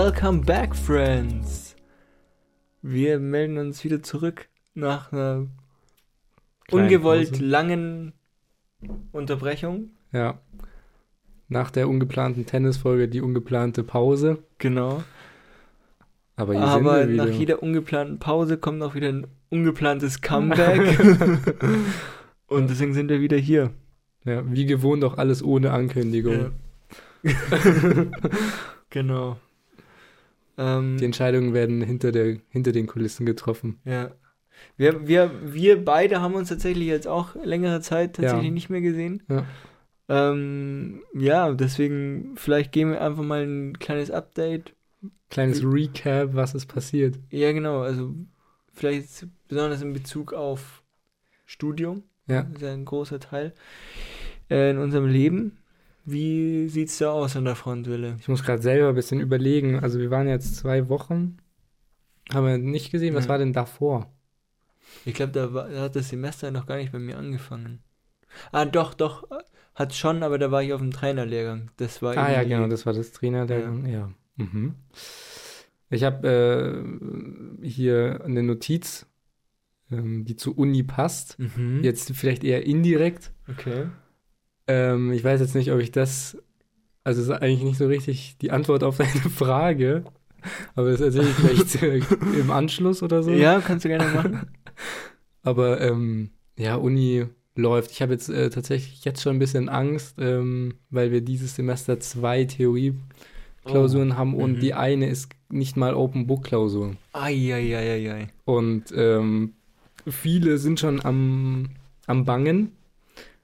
Welcome back, friends. Wir melden uns wieder zurück nach einer Kleine ungewollt Pause. langen Unterbrechung. Ja. Nach der ungeplanten Tennisfolge die ungeplante Pause. Genau. Aber Aber nach jeder ungeplanten Pause kommt auch wieder ein ungeplantes Comeback. Und deswegen sind wir wieder hier. ja, wie gewohnt auch alles ohne Ankündigung. genau. Ähm, Die Entscheidungen werden hinter, der, hinter den Kulissen getroffen. Ja. Wir, wir, wir beide haben uns tatsächlich jetzt auch längere Zeit tatsächlich Ja. nicht mehr gesehen. Ja. Ähm, ja, deswegen, vielleicht geben wir einfach mal ein kleines Update. Kleines Recap, was ist passiert. Ja, genau, also vielleicht besonders in Bezug auf Studium. Ja. Das ist ja ein großer Teil äh, in unserem Leben. Wie sieht's da aus an der Front, Wille? Ich muss gerade selber ein bisschen überlegen. Also wir waren jetzt zwei Wochen. Haben wir nicht gesehen. Was Ja. war denn davor? Ich glaube, da, war- da hat das Semester noch gar nicht bei mir angefangen. Ah, doch, doch, hat schon, aber da war ich auf dem Trainerlehrgang. Das war Ah ja, genau, das war das Trainer der. Ja. Mhm. Ich habe äh, hier eine Notiz, ähm, die zur Uni passt. Mhm. Jetzt vielleicht eher indirekt. Okay. Ähm, ich weiß jetzt nicht, ob ich das. Also, es ist eigentlich nicht so richtig die Antwort auf deine Frage. Aber das erzähle ich vielleicht äh, im Anschluss oder so. Ja, kannst du gerne machen. Aber ähm, ja, Uni läuft. Ich habe jetzt äh, tatsächlich jetzt schon ein bisschen Angst, ähm, weil wir dieses Semester zwei Theorieklausuren haben und Mhm. die eine ist nicht mal Open Book Klausur. Eieieiei. Und ähm, viele sind schon am, am Bangen.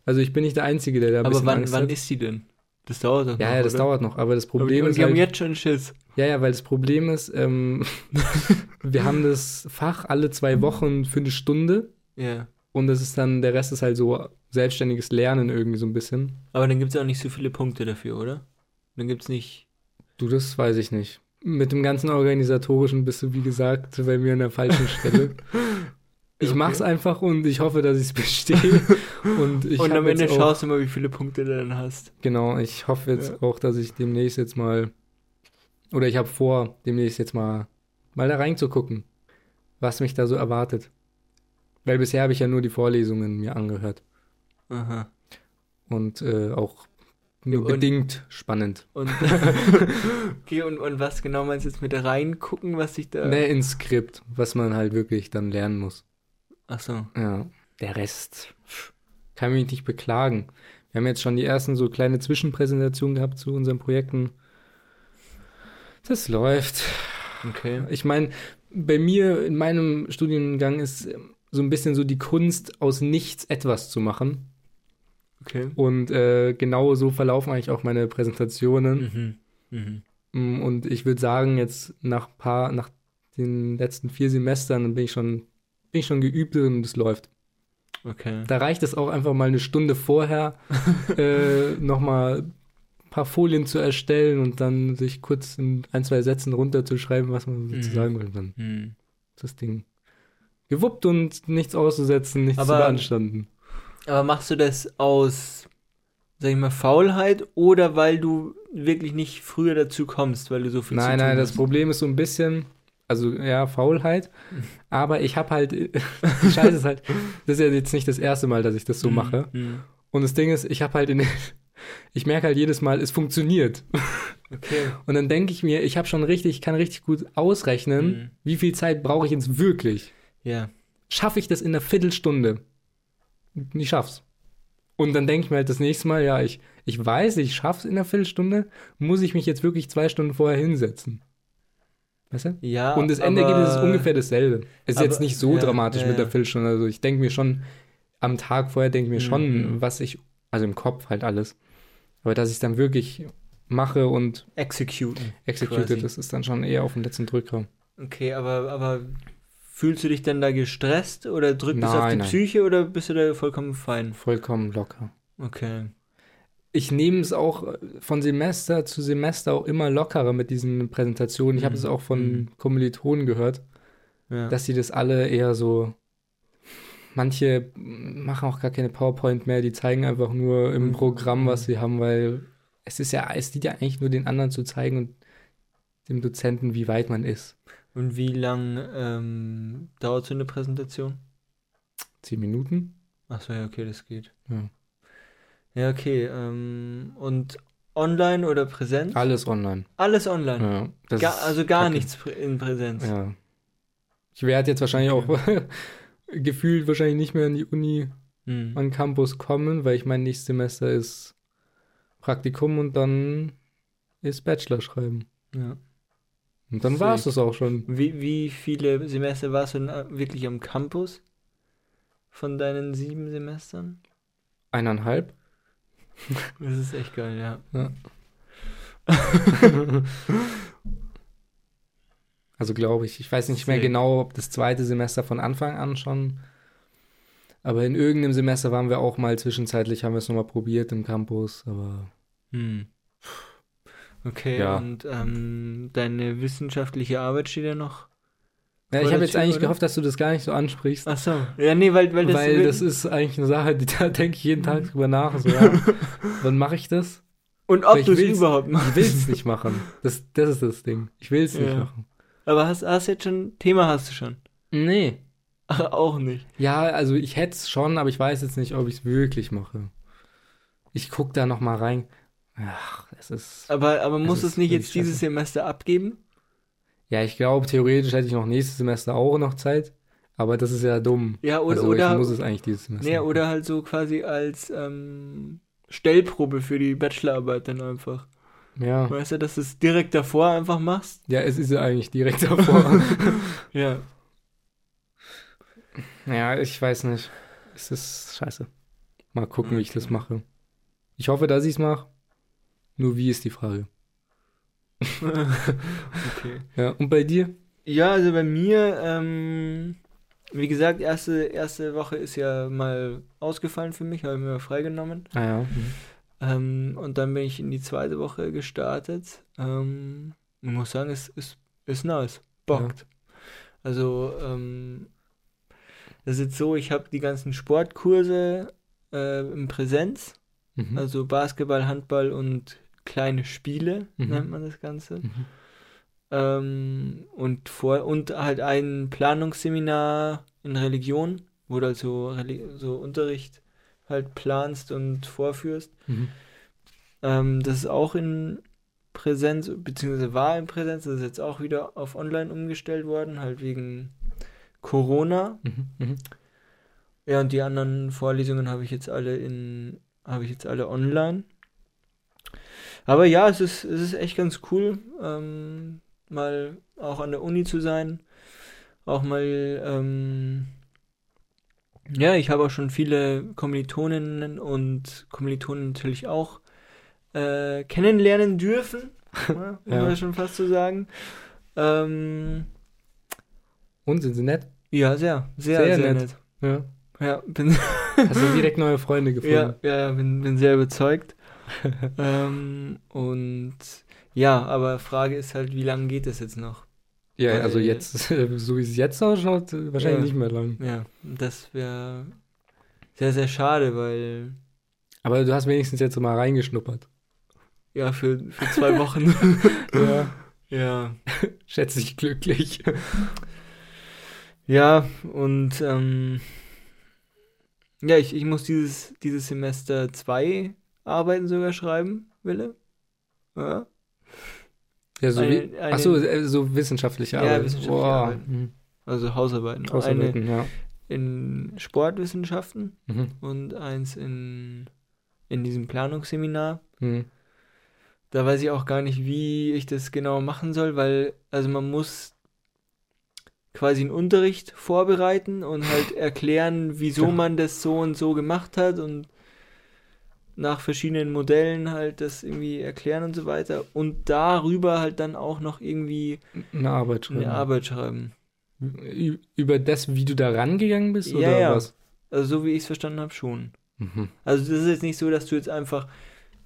Also ich bin nicht der Einzige, der da ein Aber wann, Angst wann hat. ist die denn? Das dauert doch ja, noch, ja, das oder? dauert noch. Aber das Aber Problem die, ist haben halt, jetzt schon Schiss. ja, ja, weil das Problem ist, ähm, wir haben das Fach alle zwei Wochen für eine Stunde Ja. und das ist dann, der Rest ist halt so selbstständiges Lernen irgendwie so ein bisschen. Aber dann gibt es auch nicht so viele Punkte dafür, oder? Dann gibt es nicht. Du, das weiß ich nicht. Mit dem ganzen Organisatorischen bist du, wie gesagt, bei mir an der falschen Stelle. Ich Okay. mach's einfach und ich hoffe, dass ich es bestehe. Und, ich Und am Ende auch, schaust du mal, wie viele Punkte du dann hast. Genau, ich hoffe jetzt Ja. auch, dass ich demnächst jetzt mal, oder ich habe vor, demnächst jetzt mal, mal da reinzugucken, was mich da so erwartet. Weil bisher habe ich ja nur die Vorlesungen mir angehört Aha. und äh, auch nur Und- bedingt spannend. Und, okay, und, und was genau meinst du jetzt mit reingucken, was sich da. Ne, ins Skript, was man halt wirklich dann lernen muss. Ach so. Ja, der Rest kann mich nicht beklagen. Wir haben jetzt schon die ersten so kleine Zwischenpräsentationen gehabt zu unseren Projekten. Das läuft. Okay. Ich meine, bei mir in meinem Studiengang ist ähm, so ein bisschen so die Kunst, aus nichts etwas zu machen. Okay. Und äh, genau so verlaufen eigentlich auch meine Präsentationen. Mhm. Mhm. Mm, Und ich würde sagen, jetzt nach paar, nach den letzten vier Semestern bin ich schon, bin ich schon geübt und es läuft. Okay. Da reicht es auch einfach mal eine Stunde vorher, äh, nochmal ein paar Folien zu erstellen und dann sich kurz in ein, zwei Sätzen runterzuschreiben, was man Mhm. sagen will. Dann Mhm. das Ding gewuppt und nichts auszusetzen, nichts Aber- zu beanstanden. Aber machst du das aus, sag ich mal, Faulheit oder weil du wirklich nicht früher dazu kommst, weil du so viel zu Nein, tun nein, das hast? Problem ist so ein bisschen, also ja, Faulheit, Mhm. aber ich habe halt, Scheiße ist halt, das ist ja jetzt nicht das erste Mal, dass ich das so Mhm. mache. Mhm. Und das Ding ist, ich habe halt in den, ich merke halt jedes Mal, es funktioniert. Okay. Und dann denke ich mir, ich habe schon richtig, kann richtig gut ausrechnen, Mhm. wie viel Zeit brauche ich jetzt wirklich. Ja. Schaffe ich das in einer Viertelstunde? Ich schaff's. Und dann denke ich mir halt das nächste Mal, ja, ich, ich weiß, ich schaff's in einer Viertelstunde, muss ich mich jetzt wirklich zwei Stunden vorher hinsetzen. Weißt du? Ja. Und das Endergebnis ist ungefähr dasselbe. Es ist aber- jetzt nicht so ja, dramatisch ja, mit der. Viertelstunde. Also ich denke mir schon, am Tag vorher denke ich mir schon, Mhm. was ich, also im Kopf halt alles. Aber dass ich es dann wirklich mache und Executen. execute, Quasi. das ist dann schon eher auf den letzten Drücker. Okay, aber, aber fühlst du dich denn da gestresst oder drückt es auf die nein. Psyche oder bist du da vollkommen fein? Vollkommen locker. Okay. Ich nehme es auch von Semester zu Semester auch immer lockerer mit diesen Präsentationen. Ich habe Mhm. es auch von Mhm. Kommilitonen gehört, Ja. dass sie das alle eher so. Manche machen auch gar keine PowerPoint mehr, die zeigen einfach nur im Mhm. Programm, was sie haben, weil es ist ja, es dient ja eigentlich nur den anderen zu zeigen und dem Dozenten, wie weit man ist. Und wie lang ähm, dauert so eine Präsentation? Zehn Minuten? Achso, ja, okay, das geht. Ja. Ja, okay. Ähm, und online oder Präsenz? Alles online. Alles online. Ja, Gar, also gar kacke. nichts in Präsenz. Ja. Ich werde jetzt wahrscheinlich auch gefühlt wahrscheinlich nicht mehr an die Uni, Hm. an Campus kommen, weil ich mein nächstes Semester ist Praktikum und dann ist Bachelor schreiben. Ja. Und dann war es das auch schon. Wie, wie viele Semester warst du denn äh, wirklich am Campus? Von deinen sieben Semestern? Eineinhalb. Das ist echt geil, ja. Ja. Also glaube ich. Ich weiß nicht mehr genau, ob das zweite Semester von Anfang an schon. Aber in irgendeinem Semester waren wir auch mal zwischenzeitlich, haben wir es nochmal probiert im Campus, aber Hm. Okay, Ja. und ähm, deine wissenschaftliche Arbeit steht ja noch. Ja, ich habe jetzt Tür, eigentlich oder? gehofft, dass du das gar nicht so ansprichst. Ach so. Ja, nee, weil, weil Weil das. das, ist eigentlich eine Sache, die da denke ich jeden Tag drüber nach. So, ja, wann mache ich das? und ob ich du es überhaupt Ich machst. will es nicht machen. Das, das ist das Ding. Ich will es nicht Ja. machen. Aber hast, hast jetzt schon. Thema hast du schon. Nee. Ach, auch nicht. Ja, also ich hätte es schon, aber ich weiß jetzt nicht, ob ich es wirklich mache. Ich gucke da noch mal rein. Ach, es ist. Aber, aber Das muss es nicht jetzt dieses scheiße. Semester abgeben? Ja, ich glaube, theoretisch hätte ich noch nächstes Semester auch noch Zeit. Aber das ist ja dumm. Ja, oder. also oder ich muss es eigentlich dieses Semester. nee, machen. oder halt so quasi als ähm, Stellprobe für die Bachelorarbeit dann einfach. Ja. Weißt du, dass du es direkt davor einfach machst? Ja, es ist ja eigentlich direkt davor. Ja. ja, ich weiß nicht. Es ist scheiße. Mal gucken, wie ich das Okay. mache. Ich hoffe, dass ich es mache. Nur wie ist die Frage. okay. Ja, und bei dir? Ja, also bei mir, ähm, wie gesagt, erste, erste Woche ist ja mal ausgefallen für mich, habe ich mir freigenommen. Ah ja. Mhm. Ähm, und dann bin ich in die zweite Woche gestartet. Ähm, ich muss sagen, es ist, ist nice. Bockt. Also, ähm, das ist jetzt so, ich habe die ganzen Sportkurse äh, in Präsenz, Mhm. also Basketball, Handball und kleine Spiele, Mhm. nennt man das Ganze. Mhm. Ähm, und vor und halt ein Planungsseminar in Religion, wo du also so Unterricht halt planst und vorführst. Mhm. Ähm, das ist auch in Präsenz, beziehungsweise war in Präsenz, das ist jetzt auch wieder auf online umgestellt worden, halt wegen Corona. Mhm. Mhm. Ja, und die anderen Vorlesungen habe ich jetzt alle in, habe ich jetzt alle online. Aber ja, es ist, es ist echt ganz cool, ähm, mal auch an der Uni zu sein. Auch mal, ähm, ja, ich habe auch schon viele Kommilitoninnen und Kommilitonen natürlich auch äh, kennenlernen dürfen, ja, muss Ja. schon fast so sagen. Ähm, Und sind sie nett? ja, sehr, sehr, Sehr sehr, nett. nett. Ja. Ja, bin, Hast du direkt neue Freunde gefunden? ja, ja, bin, bin sehr überzeugt. ähm, und ja, aber Frage ist halt, wie lange geht das jetzt noch? Ja, Weil- also jetzt, so wie es jetzt ausschaut, wahrscheinlich Ja. nicht mehr lang. Ja, das wäre sehr, sehr schade, weil Aber du hast wenigstens jetzt mal reingeschnuppert. ja, für, für zwei Wochen. Ja. ja. Schätze ich glücklich. Ja, und ähm, ja, ich, ich muss dieses, dieses Semester zwei Arbeiten sogar schreiben, Wille. Ja. Ja, so Eine- wie, eine- achso, äh, so wissenschaftliche Ja, Arbeit. wissenschaftliche Boah. Arbeit. Mhm. Also Hausarbeiten. Eine Hausarbeiten, ja. in Sportwissenschaften Mhm. und eins in, in diesem Planungsseminar. Mhm. Da weiß ich auch gar nicht, wie ich das genau machen soll, weil, also man muss quasi einen Unterricht vorbereiten und halt erklären, wieso Ja. man das so und so gemacht hat und nach verschiedenen Modellen halt das irgendwie erklären und so weiter und darüber halt dann auch noch irgendwie Eine Arbeit schreiben. eine Arbeit schreiben. Über das, wie du da rangegangen bist, Ja, oder ja. was? Also so wie ich es verstanden habe, schon. Mhm. Also das ist jetzt nicht so, dass du jetzt einfach,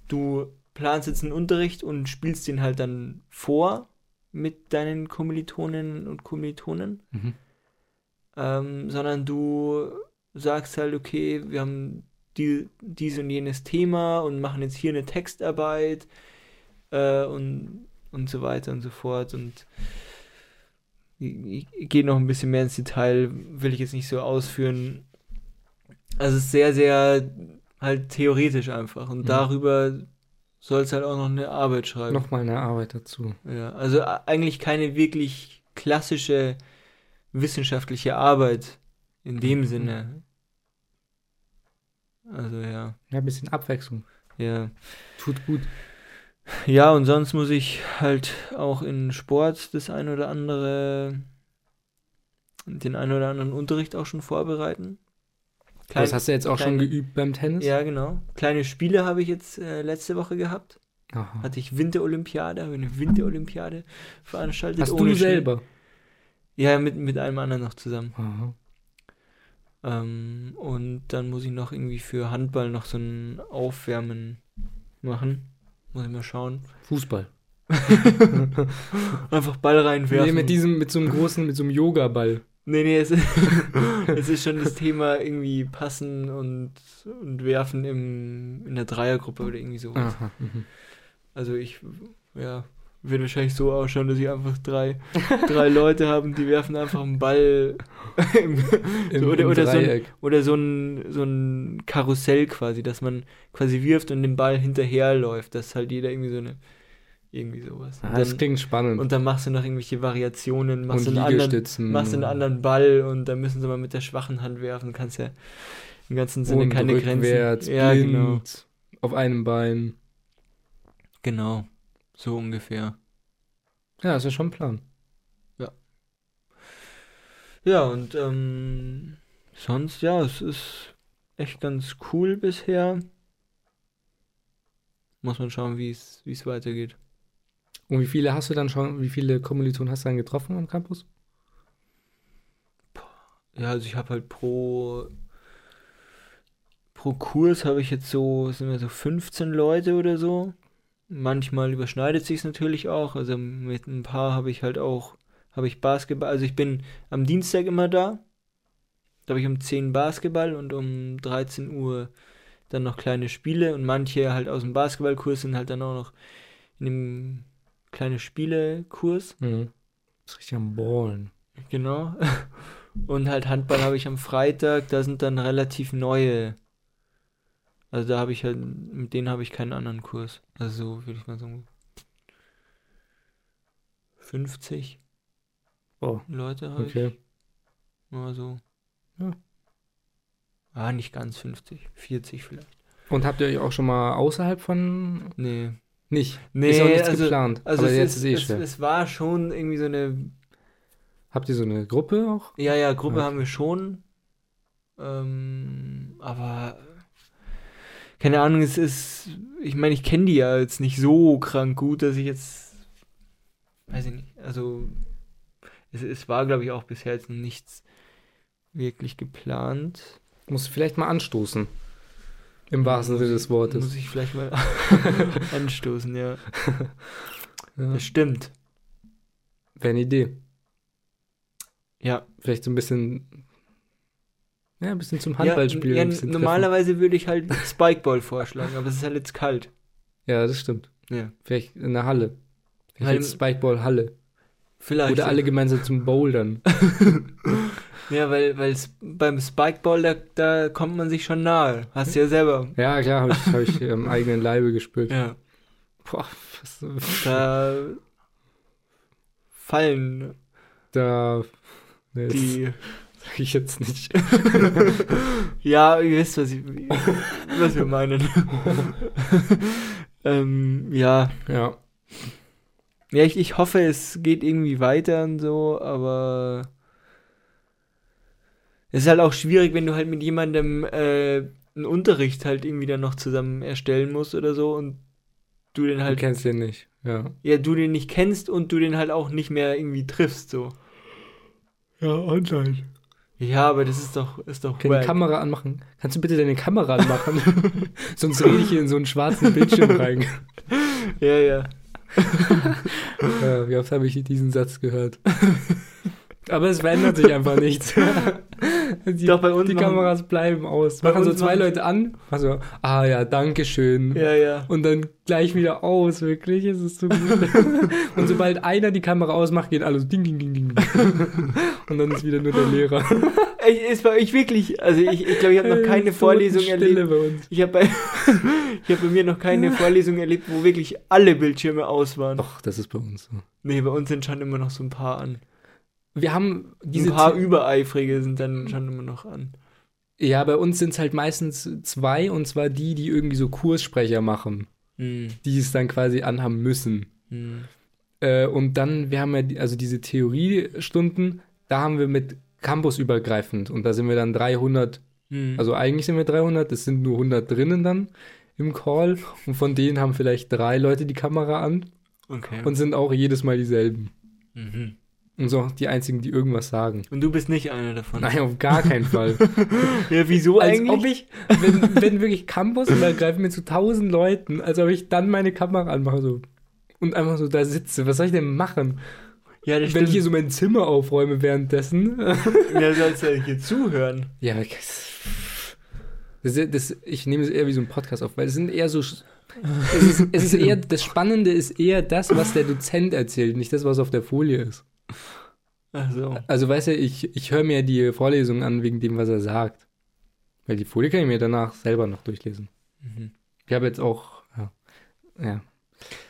du planst jetzt einen Unterricht und spielst den halt dann vor mit deinen Kommilitoninnen und Kommilitonen, Mhm. ähm, sondern du sagst halt, okay, wir haben die, dies und jenes Thema und machen jetzt hier eine Textarbeit äh, und und so weiter und so fort. Und ich, ich gehe noch ein bisschen mehr ins Detail, will ich jetzt nicht so ausführen. Also es ist sehr, sehr halt theoretisch einfach. Und Mhm. darüber soll es halt auch noch eine Arbeit schreiben. Nochmal eine Arbeit dazu. Ja, also eigentlich keine wirklich klassische wissenschaftliche Arbeit in dem Mhm. Sinne. Also ja, Ja, ein bisschen Abwechslung. ja. Tut gut. Ja, und sonst muss ich halt auch in Sport das ein oder andere, den ein oder anderen Unterricht auch schon vorbereiten. Klein- das hast du jetzt auch schon kleine- geübt beim Tennis? Ja, genau. Kleine Spiele habe ich jetzt äh, letzte Woche gehabt. Aha. Hatte ich Winterolympiade, habe eine Winterolympiade veranstaltet. Hast du Schnee. selber? Ja, mit, mit einem anderen noch zusammen. Aha. Ähm, und dann muss ich noch irgendwie für Handball noch so ein Aufwärmen machen. Muss ich mal schauen. Fußball. Einfach Ball reinwerfen. Nee, mit diesem, mit so einem großen, mit so einem Yoga-Ball. Nee, nee, es ist, es ist schon das Thema irgendwie passen und, und werfen im, in der Dreiergruppe oder irgendwie so. Aha. Mhm. Also ich, ja, wird wahrscheinlich so ausschauen, dass ich einfach drei, drei Leute haben, die werfen einfach einen Ball im, Im, oder, im oder, so ein, oder so ein, so ein Karussell quasi, dass man quasi wirft und den Ball hinterherläuft, dass halt jeder irgendwie so eine, irgendwie sowas. Ah, das dann, klingt spannend. und dann machst du noch irgendwelche Variationen, machst und du einen anderen machst einen anderen Ball und dann müssen sie mal mit der schwachen Hand werfen. Kannst ja im ganzen Sinne und keine rückwärts, Grenzen. Ja, blind, genau. auf einem Bein. Genau. So ungefähr. Ja, das ist schon ein Plan. Ja, und ähm, sonst, ja, es ist echt ganz cool bisher. Muss man schauen, wie es wie es weitergeht. Und wie viele hast du dann schon, wie viele Kommilitonen hast du dann getroffen am Campus? Ja, also ich habe halt pro pro Kurs habe ich jetzt so, sind wir so 15 Leute oder so. Manchmal überschneidet sich natürlich auch. Also mit ein paar habe ich halt auch, habe ich Basketball. Also ich bin am Dienstag immer da. Da habe ich um 10 Basketball und um 13 Uhr dann noch kleine Spiele. Und manche halt aus dem Basketballkurs sind halt dann auch noch in dem kleine Spiele-Kurs. Mhm. Das ist richtig am Ballen. Genau. Und halt Handball habe ich am Freitag, da sind dann relativ neue. Also da habe ich halt, mit denen habe ich keinen anderen Kurs. Also so würde ich mal sagen. 50 Oh, Leute habe okay. ich. Mal so. Ja. Ah, nicht ganz 50. 40 vielleicht. Und habt ihr euch auch schon mal außerhalb von. Nee. Nicht. Nee, ist auch nichts also- geplant. Also aber es, jetzt ist, ist eh es, schwer. es war schon irgendwie so eine Habt ihr so eine Gruppe auch? Ja, ja, Gruppe Okay. haben wir schon. Ähm, aber keine Ahnung, es ist, ich meine, ich kenne die ja jetzt nicht so krank gut, dass ich jetzt, weiß ich nicht, also es, es war, glaube ich, auch bisher jetzt nichts wirklich geplant. Muss vielleicht mal anstoßen. Im wahrsten Sinne des Wortes. Muss ich vielleicht mal anstoßen, ja. Ja. Das stimmt. Wäre eine Idee. Ja. Vielleicht so ein bisschen. Ja, ein bisschen zum Ja, Handballspielen. ja, ein bisschen treffen. normalerweise würde ich halt Spikeball vorschlagen, aber es ist halt jetzt kalt. Ja, das stimmt. Ja. Vielleicht in der Halle. Vielleicht jetzt Spikeball-Halle. Vielleicht. Oder alle gemeinsam zum Bouldern. Ja, weil, weil beim Spikeball, da, da kommt man sich schon nahe. Hast du ja selber. Ja, klar, habe ich, hab ich am eigenen Leibe gespürt. Ja. Boah, was, Da fallen da. Nee, die. Sag ich jetzt nicht. Ja, ihr wisst, was, ich, was wir meinen. ähm, ja. Ja. Ja, ich, ich hoffe, es geht irgendwie weiter und so, aber es ist halt auch schwierig, wenn du halt mit jemandem äh, einen Unterricht halt irgendwie dann noch zusammen erstellen musst oder so und du den Du halt kennst den nicht. Ja. ja, du den nicht kennst und du den halt auch nicht mehr irgendwie triffst, so. Ja, online. Ja, aber das ist doch, ist doch Kann die. Kamera anmachen? Kannst du bitte deine Kamera anmachen? Sonst rede ich hier in so einen schwarzen Bildschirm rein. Ja, ja. Ja, wie oft habe ich diesen Satz gehört? Aber es verändert sich einfach nichts. die, Doch, bei uns die machen- Kameras bleiben aus. Bei Machen so zwei machen- Leute an. Also, ah ja, danke schön. Ja, ja. Und dann gleich wieder aus, wirklich. Es ist so gut. Und sobald einer die Kamera ausmacht, geht alles ding, ding, ding, ding. Und dann ist wieder nur der Lehrer. Ey, Ist bei euch wirklich, also ich glaube, ich, glaub, ich habe noch keine Vorlesung Stille erlebt. bei uns. Ich habe bei, ich hab bei mir noch keine Vorlesung erlebt, wo wirklich alle Bildschirme aus waren. Doch, das ist bei uns so. Nee, bei uns sind schon immer noch so ein paar an. Wir haben diese ein paar The- Übereifrige sind dann schon immer noch an. Ja, bei uns sind es halt meistens zwei, und zwar die, die irgendwie so Kurssprecher machen, Hm, die es dann quasi anhaben müssen. hm. Äh, und dann, wir haben ja also diese Theoriestunden, da haben wir mit campusübergreifend und da sind wir dann 300, Hm. also eigentlich sind wir 300, es sind nur 100 drinnen dann im Call und von denen haben vielleicht drei Leute die Kamera an okay. und sind auch jedes Mal dieselben. mhm. Und so auch die einzigen, die irgendwas sagen. Und du bist nicht einer davon. Nein, auf gar keinen Fall. Ja, wieso als eigentlich? ob ich, wenn, wenn wirklich Campus übergreifen mit so tausend Leuten, als ob ich dann meine Kamera anmache so und einfach so da sitze. Was soll ich denn machen? ja, das Wenn ich hier stimmt. so mein Zimmer aufräume währenddessen. Ja, sollst du ja hier zuhören. ja, das, das, das, ich nehme es eher wie so ein Podcast auf, weil es sind eher so. Es ist, es ist eher, das Spannende ist eher das, was der Dozent erzählt, nicht das, was auf der Folie ist. Also. Also, weißt du, ich, ich höre mir die Vorlesung an wegen dem, was er sagt. Weil die Folie kann ich mir danach selber noch durchlesen. Mhm. Ich habe jetzt auch. Ja. ja.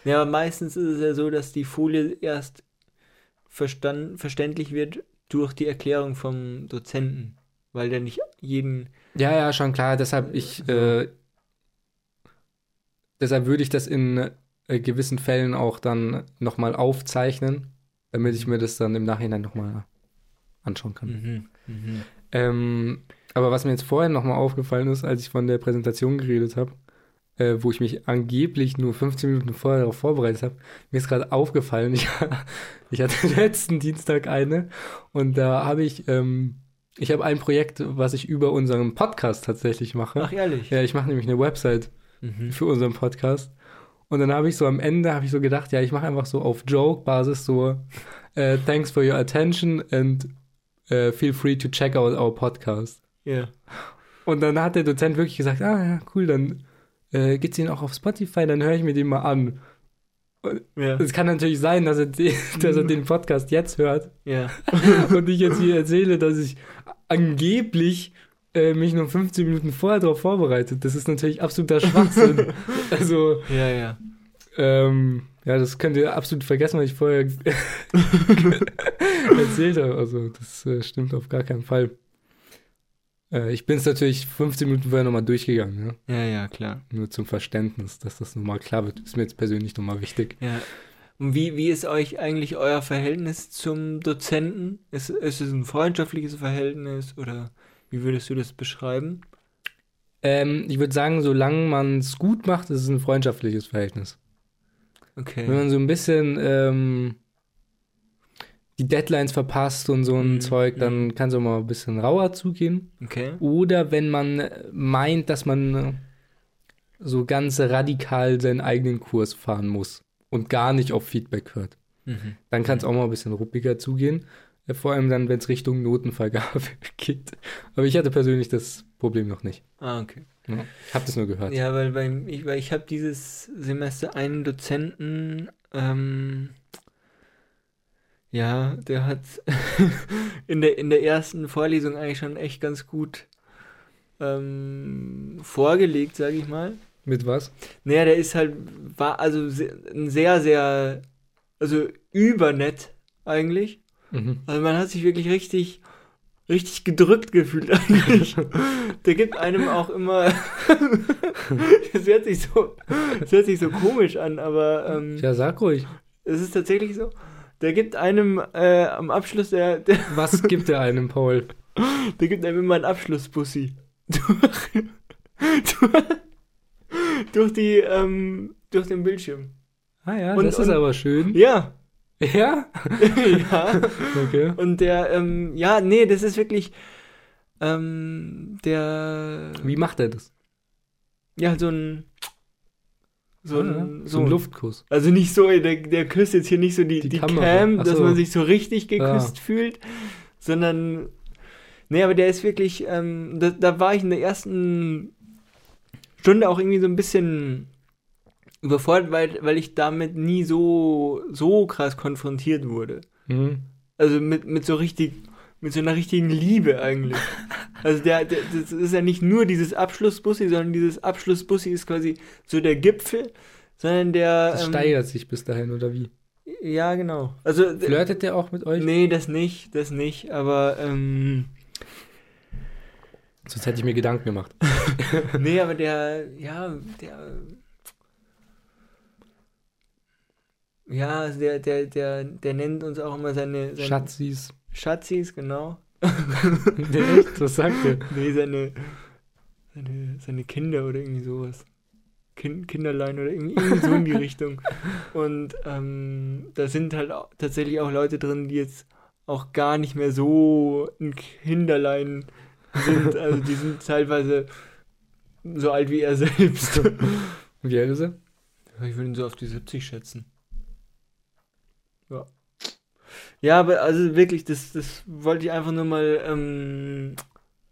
Ja, aber meistens ist es ja so, dass die Folie erst verstand, verständlich wird durch die Erklärung vom Dozenten. Weil der nicht jeden. Ja, ja, schon klar. Deshalb ich, äh, deshalb würde ich das in äh, gewissen Fällen auch dann nochmal aufzeichnen, damit ich mir das dann im Nachhinein nochmal anschauen kann. Mhm. Mhm. Ähm, aber was mir jetzt vorher nochmal aufgefallen ist, als ich von der Präsentation geredet habe, äh, wo ich mich angeblich nur 15 Minuten vorher darauf vorbereitet habe, mir ist gerade aufgefallen, ich, ich hatte letzten Dienstag eine und da habe ich, ähm, ich habe ein Projekt, was ich über unseren Podcast tatsächlich mache. Ach, ehrlich? Ja, ich mache nämlich eine Website Mhm. für unseren Podcast. Und dann habe ich so am Ende, habe ich so gedacht, ja, ich mache einfach so auf Joke-Basis so, äh, thanks for your attention and äh, feel free to check out our podcast. Ja. Und dann hat der Dozent wirklich gesagt, ah ja, cool, dann äh, gibt's ihn auch auf Spotify, dann höre ich mir den mal an. Ja. Es kann natürlich sein, dass er, den, dass er den Podcast jetzt hört Ja. und ich jetzt hier erzähle, dass ich angeblich äh, mich nur 15 Minuten vorher darauf vorbereitet. Das ist natürlich absoluter Schwachsinn. also, Ja, ja. ähm, ja, das könnt ihr absolut vergessen, was ich vorher erzählt habe. Also, das äh, stimmt auf gar keinen Fall. Äh, ich bin es natürlich 15 Minuten vorher nochmal durchgegangen, ja? Ja, ja, klar. Nur zum Verständnis, dass das nochmal klar wird. Ist mir jetzt persönlich nochmal wichtig. Ja. Und wie, wie ist euch eigentlich euer Verhältnis zum Dozenten? Ist, ist es ein freundschaftliches Verhältnis oder wie würdest du das beschreiben? Ähm, ich würde sagen, solange man es gut macht, ist es ein freundschaftliches Verhältnis. Wenn Okay. man so ein bisschen ähm, die Deadlines verpasst und so ein Mhm, Zeug, dann kann es auch mal ein bisschen rauer zugehen. Okay. Oder wenn man meint, dass man so ganz radikal seinen eigenen Kurs fahren muss und gar nicht auf Feedback hört, Mhm. dann kann es auch mal ein bisschen ruppiger zugehen. Vor allem dann, wenn es Richtung Notenvergabe geht. Aber ich hatte persönlich das Problem noch nicht. Ah, okay. Ja. Ich habe das nur gehört. Ja, weil, weil ich, weil ich habe dieses Semester einen Dozenten, ähm, ja, der hat in der, in der ersten Vorlesung eigentlich schon echt ganz gut ähm, vorgelegt, sage ich mal. Mit was? Naja, der ist halt, war also ein sehr, sehr, also übernett eigentlich. Mhm. Also man hat sich wirklich richtig, richtig gedrückt gefühlt eigentlich. Der gibt einem auch immer, das hört sich so, das hört sich so komisch an, aber ähm, Ja, sag ruhig. es ist tatsächlich so. Der gibt einem äh, am Abschluss, der, der, Was gibt er einem, Paul? der gibt einem immer einen Abschlussbussi. Durch, durch, durch die, ähm, durch den Bildschirm. Ah ja, Und- das ist und- aber schön. Ja, Ja? ja. Okay. Und der, ähm, ja, nee, das ist wirklich, ähm, der, Wie macht er das? ja, so ein, So Ja, ein, so ein Luftkuss. Also nicht so, der, der küsst jetzt hier nicht so die, Die die. Cam, dass so. man sich so richtig geküsst Ja. fühlt, sondern. Nee, aber der ist wirklich, ähm, da, da war ich in der ersten Stunde auch irgendwie so ein bisschen überfordert, weil, weil ich damit nie so, so krass konfrontiert wurde. Mhm. Also mit, mit so richtig, mit so einer richtigen Liebe eigentlich. Also der, der das ist ja nicht nur dieses Abschlussbussi, sondern dieses Abschlussbussi ist quasi so der Gipfel, sondern der. Das ähm, steigert sich bis dahin, oder wie? Ja, genau. Also Flirtet der auch mit euch? nee, das nicht, das nicht, aber ähm, Sonst hätte ich mir Gedanken gemacht. nee, aber der, ja, der ja, also der, der, der, der nennt uns auch immer seine, seine Schatzis. Schatzis, genau. Der echt? Was sagt der? Nee, seine, seine, seine Kinder oder irgendwie sowas. Kind, Kinderlein oder irgendwie, irgendwie so in die Richtung. Und ähm, da sind halt auch, tatsächlich auch Leute drin, die jetzt auch gar nicht mehr so ein Kinderlein sind. Also die sind teilweise so alt wie er selbst. Wie alt ist er? Ich würde ihn so auf die 70 schätzen. Ja. Ja, aber also wirklich, das, das wollte ich einfach nur mal ähm,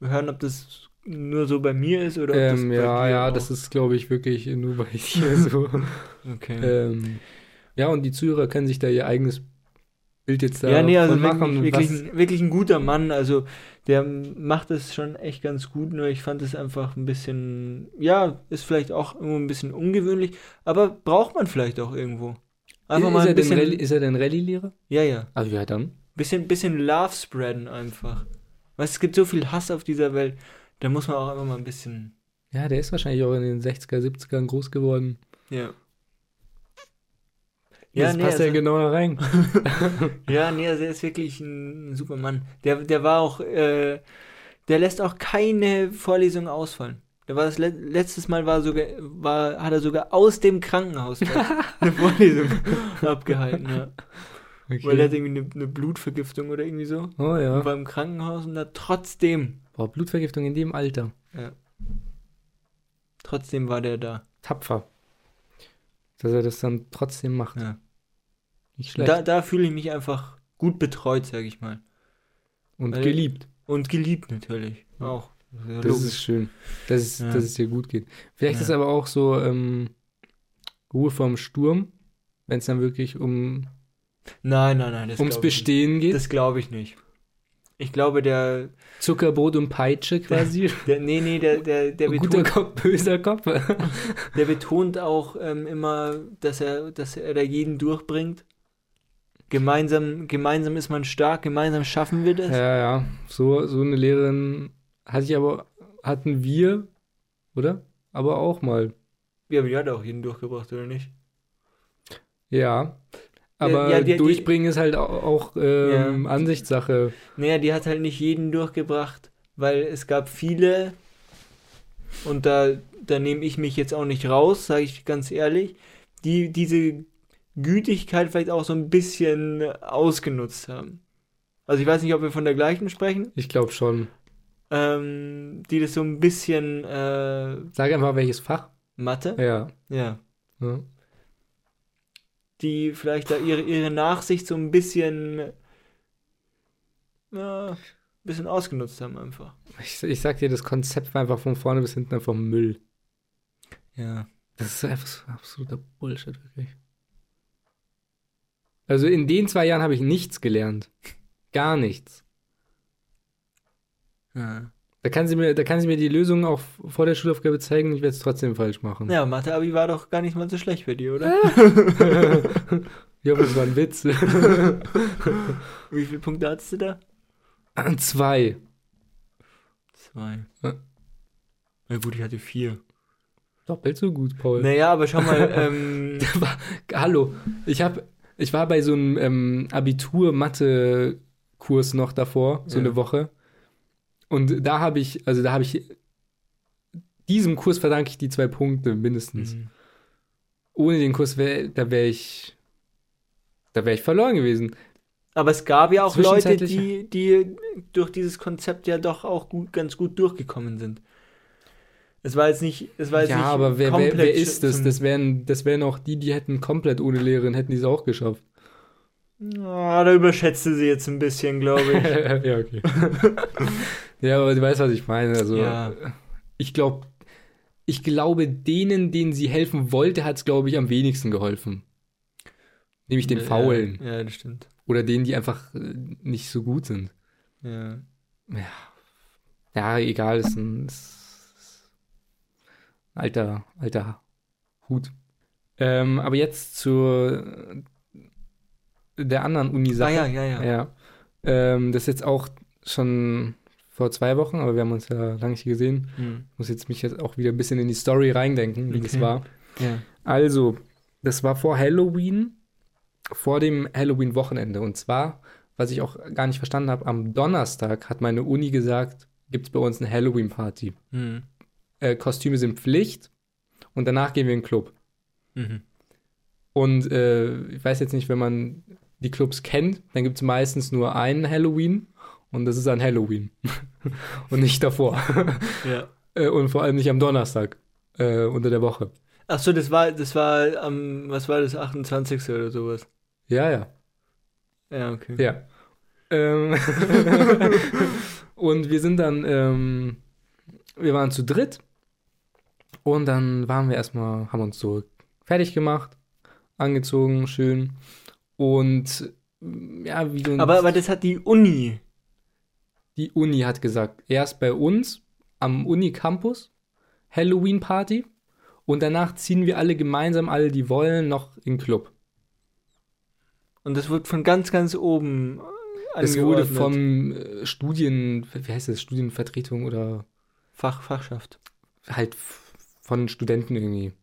hören, ob das nur so bei mir ist oder ob Ähm, ja, ja, auch- das ist, glaube ich, wirklich nur bei dir so. Okay. ähm, ja, und die Zuhörer können sich da ihr eigenes Bild jetzt da ja, nee, also wirklich, wirklich, ein, wirklich ein guter Mann. Also der macht es schon echt ganz gut, nur ich fand es einfach ein bisschen, ja, ist vielleicht auch irgendwo ein bisschen ungewöhnlich, aber braucht man vielleicht auch irgendwo. Einfach ist, mal er ein denn bisschen, ist er denn Rallye-Lehrer? ja, ja, Also ja, dann. bisschen, bisschen Love spreaden einfach. Weißt, es gibt so viel Hass auf dieser Welt, da muss man auch einfach mal ein bisschen, Ja, der ist wahrscheinlich auch in den 60er, 70ern groß geworden. ja. Ja, das passt ja also- genau da rein. Ja, nee, also er ist wirklich ein super Mann. Der, der war auch, äh, der lässt auch keine Vorlesung ausfallen. Der war das le letztes Mal war sogar, war, hat er sogar aus dem Krankenhaus eine Vorlesung abgehalten, ja. Weil er hat irgendwie eine, eine Blutvergiftung oder irgendwie so. Oh Und ja. war im Krankenhaus und hat trotzdem, Boah, Blutvergiftung in dem Alter. trotzdem war der da. Tapfer. Dass er das dann trotzdem macht. Ja. Nicht Und schlecht. da, da fühle ich mich einfach gut betreut, sag ich mal. und weil- geliebt. Und geliebt natürlich. Auch. Ja, Das ist schön. Dass es, Ja. dass es dir gut geht. Vielleicht Ja. ist aber auch so ähm, Ruhe vorm Sturm, wenn es dann wirklich um, nein, nein, nein. Ums. Bestehen geht. Das glaube ich nicht. Ich glaube, der, Zuckerbrot und Peitsche quasi. der nee, nee, der, der, der, Guter betont, Kopf, böser Kopf. der betont auch ähm, immer, dass er, dass er da jeden durchbringt. Gemeinsam, gemeinsam ist man stark, gemeinsam schaffen wir das. ja, ja. So, so eine Lehrerin hatte ich aber, hatten wir, oder? Aber auch mal. Ja, aber die hat auch jeden durchgebracht, oder nicht? Ja. Aber ja, die- die- durchbringen ist halt auch, auch ähm, Ansichtssache. Naja, die hat halt nicht jeden durchgebracht, weil es gab viele, und da, da nehme ich mich jetzt auch nicht raus, sage ich ganz ehrlich, die diese Gütigkeit vielleicht auch so ein bisschen ausgenutzt haben. Also ich weiß nicht, ob wir von der gleichen sprechen, Ich glaube schon. Ähm, die das so ein bisschen äh, Sag einfach welches Fach. Mathe, Ja. ja, ja. die vielleicht da ihre, ihre Nachsicht so ein bisschen, ja, ein bisschen ausgenutzt haben einfach. Ich, ich sag dir, das Konzept war einfach von vorne bis hinten einfach Müll. Ja. Das ist einfach so absoluter Bullshit, wirklich. Also in den zwei Jahren habe ich nichts gelernt. Gar nichts. Ja. Da kann sie mir, da kann sie mir die Lösung auch vor der Schulaufgabe zeigen, ich werde es trotzdem falsch machen. Ja, Mathe-Abi war doch gar nicht mal so schlecht für dich, oder? ich hoffe, das war ein Witz. Wie viele Punkte hattest du da? Zwei. Zwei. Ja. Na gut, ich hatte vier. Doppelt so gut, Paul. Naja, aber schau mal, ähm, Hallo, ich habe, ich war bei so einem ähm, Abitur-Mathe-Kurs noch davor, so Ja. eine Woche. Und da habe ich, also da habe ich, diesem Kurs verdanke ich die zwei Punkte mindestens. mhm. Ohne den Kurs wäre, da wäre ich, da wäre ich verloren gewesen. aber es gab ja auch Leute, die, die durch dieses Konzept ja doch auch gut, ganz gut durchgekommen sind. Es war jetzt nicht, es war jetzt Ja, nicht aber wer, wer, wer ist das? Das wären, das wären auch die, die hätten komplett ohne Lehrerin, hätten die es auch geschafft. Ah, da überschätzte sie jetzt ein bisschen, glaube ich. ja, okay. ja, aber du weißt, was ich meine. Also, Ja. ich glaube, ich glaube, denen, denen sie helfen wollte, hat es, glaube ich, am wenigsten geholfen. Nämlich den Ja, Faulen. Ja, das stimmt. Oder denen, die einfach äh, nicht so gut sind. Ja. Ja, egal, ist ein, ist ein alter, alter Hut. Ähm, aber jetzt zur der anderen Ah, Uni-Sache. ja, ja, ja. Ja. Ähm, das ist jetzt auch schon vor zwei Wochen, aber wir haben uns ja lange nicht gesehen. Hm. Muss jetzt mich jetzt auch wieder ein bisschen in die Story reindenken, wie das Okay. war. ja. Also, das war vor Halloween, vor dem Halloween-Wochenende. Und zwar, was ich auch gar nicht verstanden habe, am Donnerstag hat meine Uni gesagt, gibt es bei uns eine Halloween-Party. Hm. Äh, Kostüme sind Pflicht und danach gehen wir in den Club. Mhm. Und äh, ich weiß jetzt nicht, wenn man die Clubs kennt, dann gibt es meistens nur einen Halloween und das ist an Halloween und nicht davor. Ja. äh, und vor allem nicht am Donnerstag äh, unter der Woche. Ach so, das war, das war am, was war das, 28. oder sowas? Ja, ja. Ja, okay. Ja. Ähm und wir sind dann, ähm, wir waren zu dritt und dann waren wir erstmal, haben uns so fertig gemacht, angezogen, schön und ja, wie Aber, aber das hat die Uni. Die Uni hat gesagt, erst bei uns am Uni-Campus Halloween-Party und danach ziehen wir alle gemeinsam, alle die wollen, noch in den Club. Und das wird von ganz, ganz oben äh, Es wurde vom äh, Studien, wie heißt das, Studienvertretung oder Fach, Fachschaft. halt von Studenten irgendwie.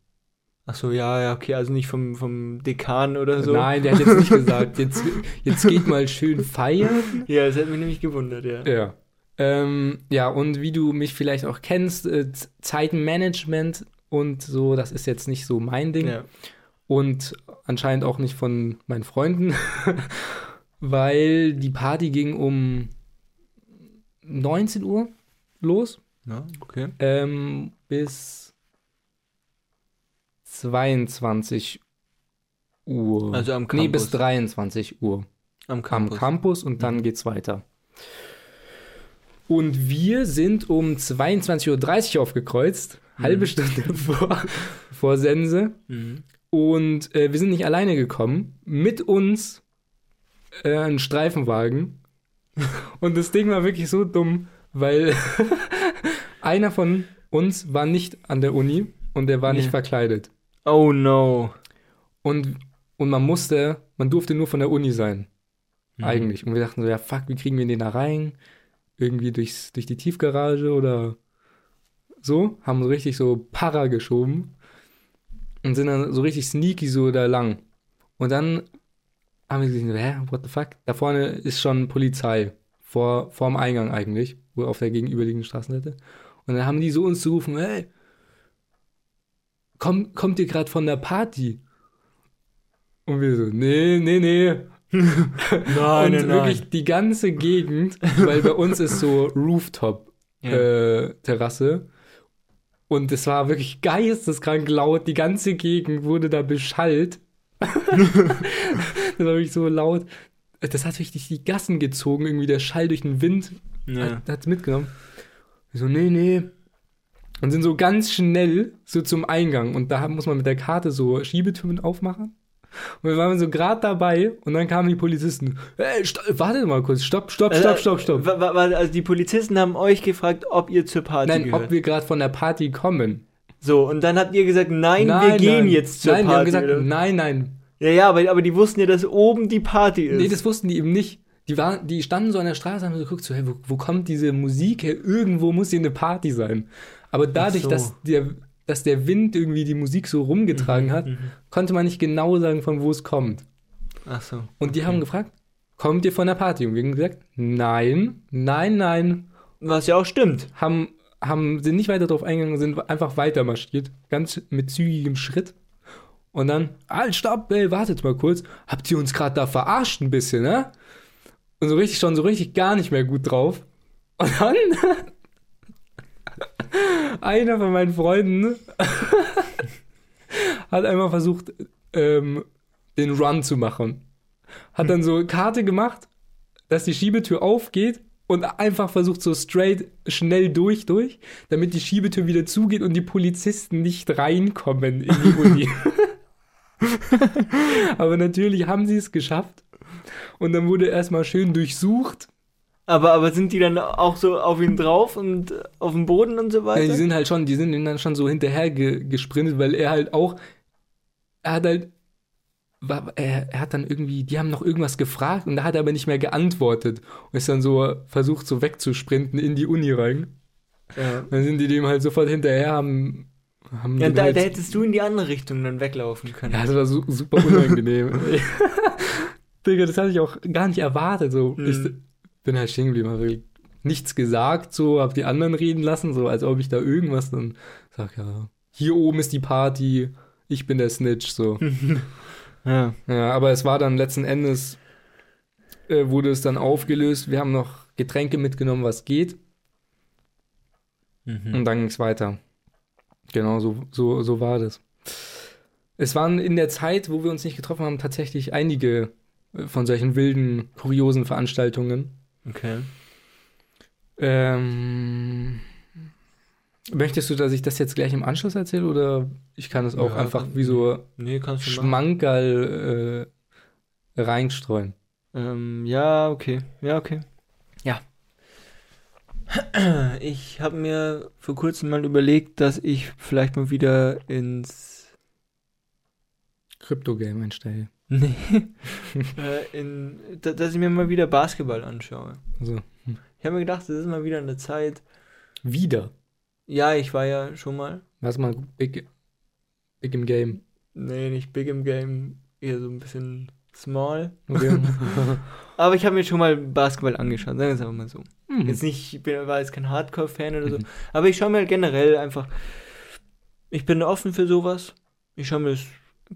Ach so, ja, ja, okay, also nicht vom, vom Dekan oder so. Nein, der hat jetzt nicht gesagt, jetzt, jetzt geht mal schön feiern. Ja, das hätte mich nämlich gewundert, ja. Ja. Ähm, ja, und wie du mich vielleicht auch kennst, äh, Z- Zeitmanagement und so, das ist jetzt nicht so mein Ding. Ja. Und anscheinend auch nicht von meinen Freunden, weil die Party ging um 19 Uhr los. ja okay. Ähm, bis 22 Uhr. Also am Nee, Campus. bis 23 Uhr Am am Campus. Campus und dann geht's weiter. Und wir sind um 22.30 Uhr aufgekreuzt, halbe Stunde vor, vor Sense. Mhm. Und äh, wir sind nicht alleine gekommen. Mit uns äh, ein Streifenwagen. Und das Ding war wirklich so dumm, weil einer von uns war nicht an der Uni und der war nicht Ja. verkleidet. Oh no. Und, und man musste, man durfte nur von der Uni sein. Mhm. Eigentlich. Und wir dachten so, ja, fuck, wie kriegen wir den da rein? Irgendwie durchs, durch die Tiefgarage oder so. Haben so richtig so Para geschoben. Und sind dann so richtig sneaky so da lang. Und dann haben wir gesehen, hä, what the fuck? Da vorne ist schon Polizei. Vor, vorm Eingang eigentlich. Wo auf der gegenüberliegenden Straßenseite. Und dann haben die so uns zugerufen, hey, komm, kommt ihr gerade von der Party? Und wir so, nee, nee, nee. Nein, und wirklich die ganze Gegend, weil bei uns ist so Rooftop-Terrasse. Ja. und es war wirklich geisteskrank laut. Die ganze Gegend wurde da beschallt. das war wirklich so laut. Das hat richtig die Gassen gezogen, irgendwie der Schall durch den Wind ja. hat es mitgenommen. Wir so, nee, nee. Und sind so ganz schnell so zum Eingang. Und da muss man mit der Karte so Schiebetüren aufmachen. Und wir waren so gerade dabei und dann kamen die Polizisten. Hey, sto- warte mal kurz, stopp, stopp, stopp, stopp, stopp. Wa- Also die Polizisten haben euch gefragt, ob ihr zur Party Nein, gehört. ob wir gerade von der Party kommen. so, und dann habt ihr gesagt, nein, wir gehen nein. jetzt zur Nein, Party. wir haben gesagt, oder? nein, nein. Ja, ja, aber, aber die wussten ja, dass oben die Party ist. Nee, das wussten die eben nicht. Die, waren, die standen so an der Straße und haben so geguckt, so, hey, wo, wo kommt diese Musik her? Irgendwo muss hier eine Party sein. Aber dadurch, so. dass, der, dass der Wind irgendwie die Musik so rumgetragen hat, mhm. konnte man nicht genau sagen, von wo es kommt. Ach so. Und die haben gefragt, kommt ihr von der Party? Und wir haben gesagt, nein, nein, nein. Was ja auch stimmt. Haben, haben, sind nicht weiter drauf eingegangen, sind einfach weiter marschiert. Ganz mit zügigem Schritt. Und dann, halt, stopp, ey, wartet mal kurz. Habt ihr uns gerade da verarscht ein bisschen, ne? Und so richtig, schon so richtig gar nicht mehr gut drauf. Und dann einer von meinen Freunden hat einmal versucht, ähm, den Run zu machen. Hat dann so Karte gemacht, dass die Schiebetür aufgeht und einfach versucht so straight schnell durch, durch, damit die Schiebetür wieder zugeht und die Polizisten nicht reinkommen in die Uni. Aber natürlich haben sie es geschafft. Und dann wurde erstmal schön durchsucht. Aber, aber sind die dann auch so auf ihn drauf und auf dem Boden und so weiter? Ja, die sind halt schon, die sind ihm dann schon so hinterher ge gesprintet, weil er halt auch, er hat halt, war, er, er hat dann irgendwie, die haben noch irgendwas gefragt und da hat er aber nicht mehr geantwortet und ist dann so versucht, so wegzusprinten in die Uni rein. ja. Dann sind die dem halt sofort hinterher, haben, haben Ja, da, halt, da hättest du in die andere Richtung dann weglaufen können. ja, das war su super unangenehm. Digga, das hatte ich auch gar nicht erwartet. So, Mhm. Ich bin halt stehen geblieben, habe nichts gesagt, so, hab die anderen reden lassen, so, als ob ich da irgendwas dann sag, ja, hier oben ist die Party, ich bin der Snitch, so. ja. Ja, aber es war dann letzten Endes, äh, wurde es dann aufgelöst. Wir haben noch Getränke mitgenommen, was geht. Mhm. Und dann ging es weiter. Genau, so, so, so war das. Es waren in der Zeit, wo wir uns nicht getroffen haben, tatsächlich einige äh, von solchen wilden, kuriosen Veranstaltungen. Okay. Ähm, möchtest du, dass ich das jetzt gleich im Anschluss erzähle oder ich kann es auch Ja, einfach wie so Nee. Schmankerl äh, reinstreuen? Ähm, ja, okay. Ja, okay. Ja. Ich habe mir vor kurzem mal überlegt, dass ich vielleicht mal wieder ins. Krypto-Game einstelle. Nee. äh, in, da, dass ich mir mal wieder Basketball anschaue. Also, Ich habe mir gedacht, das ist mal wieder eine Zeit. wieder. Ja, ich war ja schon mal. Was mal big, big im Game. Nee, nicht big im Game, eher so ein bisschen small. Okay. Aber ich habe mir schon mal Basketball angeschaut, sagen wir es einfach mal so. Mhm. Jetzt nicht, ich bin, war jetzt kein Hardcore-Fan oder so. Mhm. Aber ich schaue mir halt generell einfach. Ich bin offen für sowas. Ich schaue mir das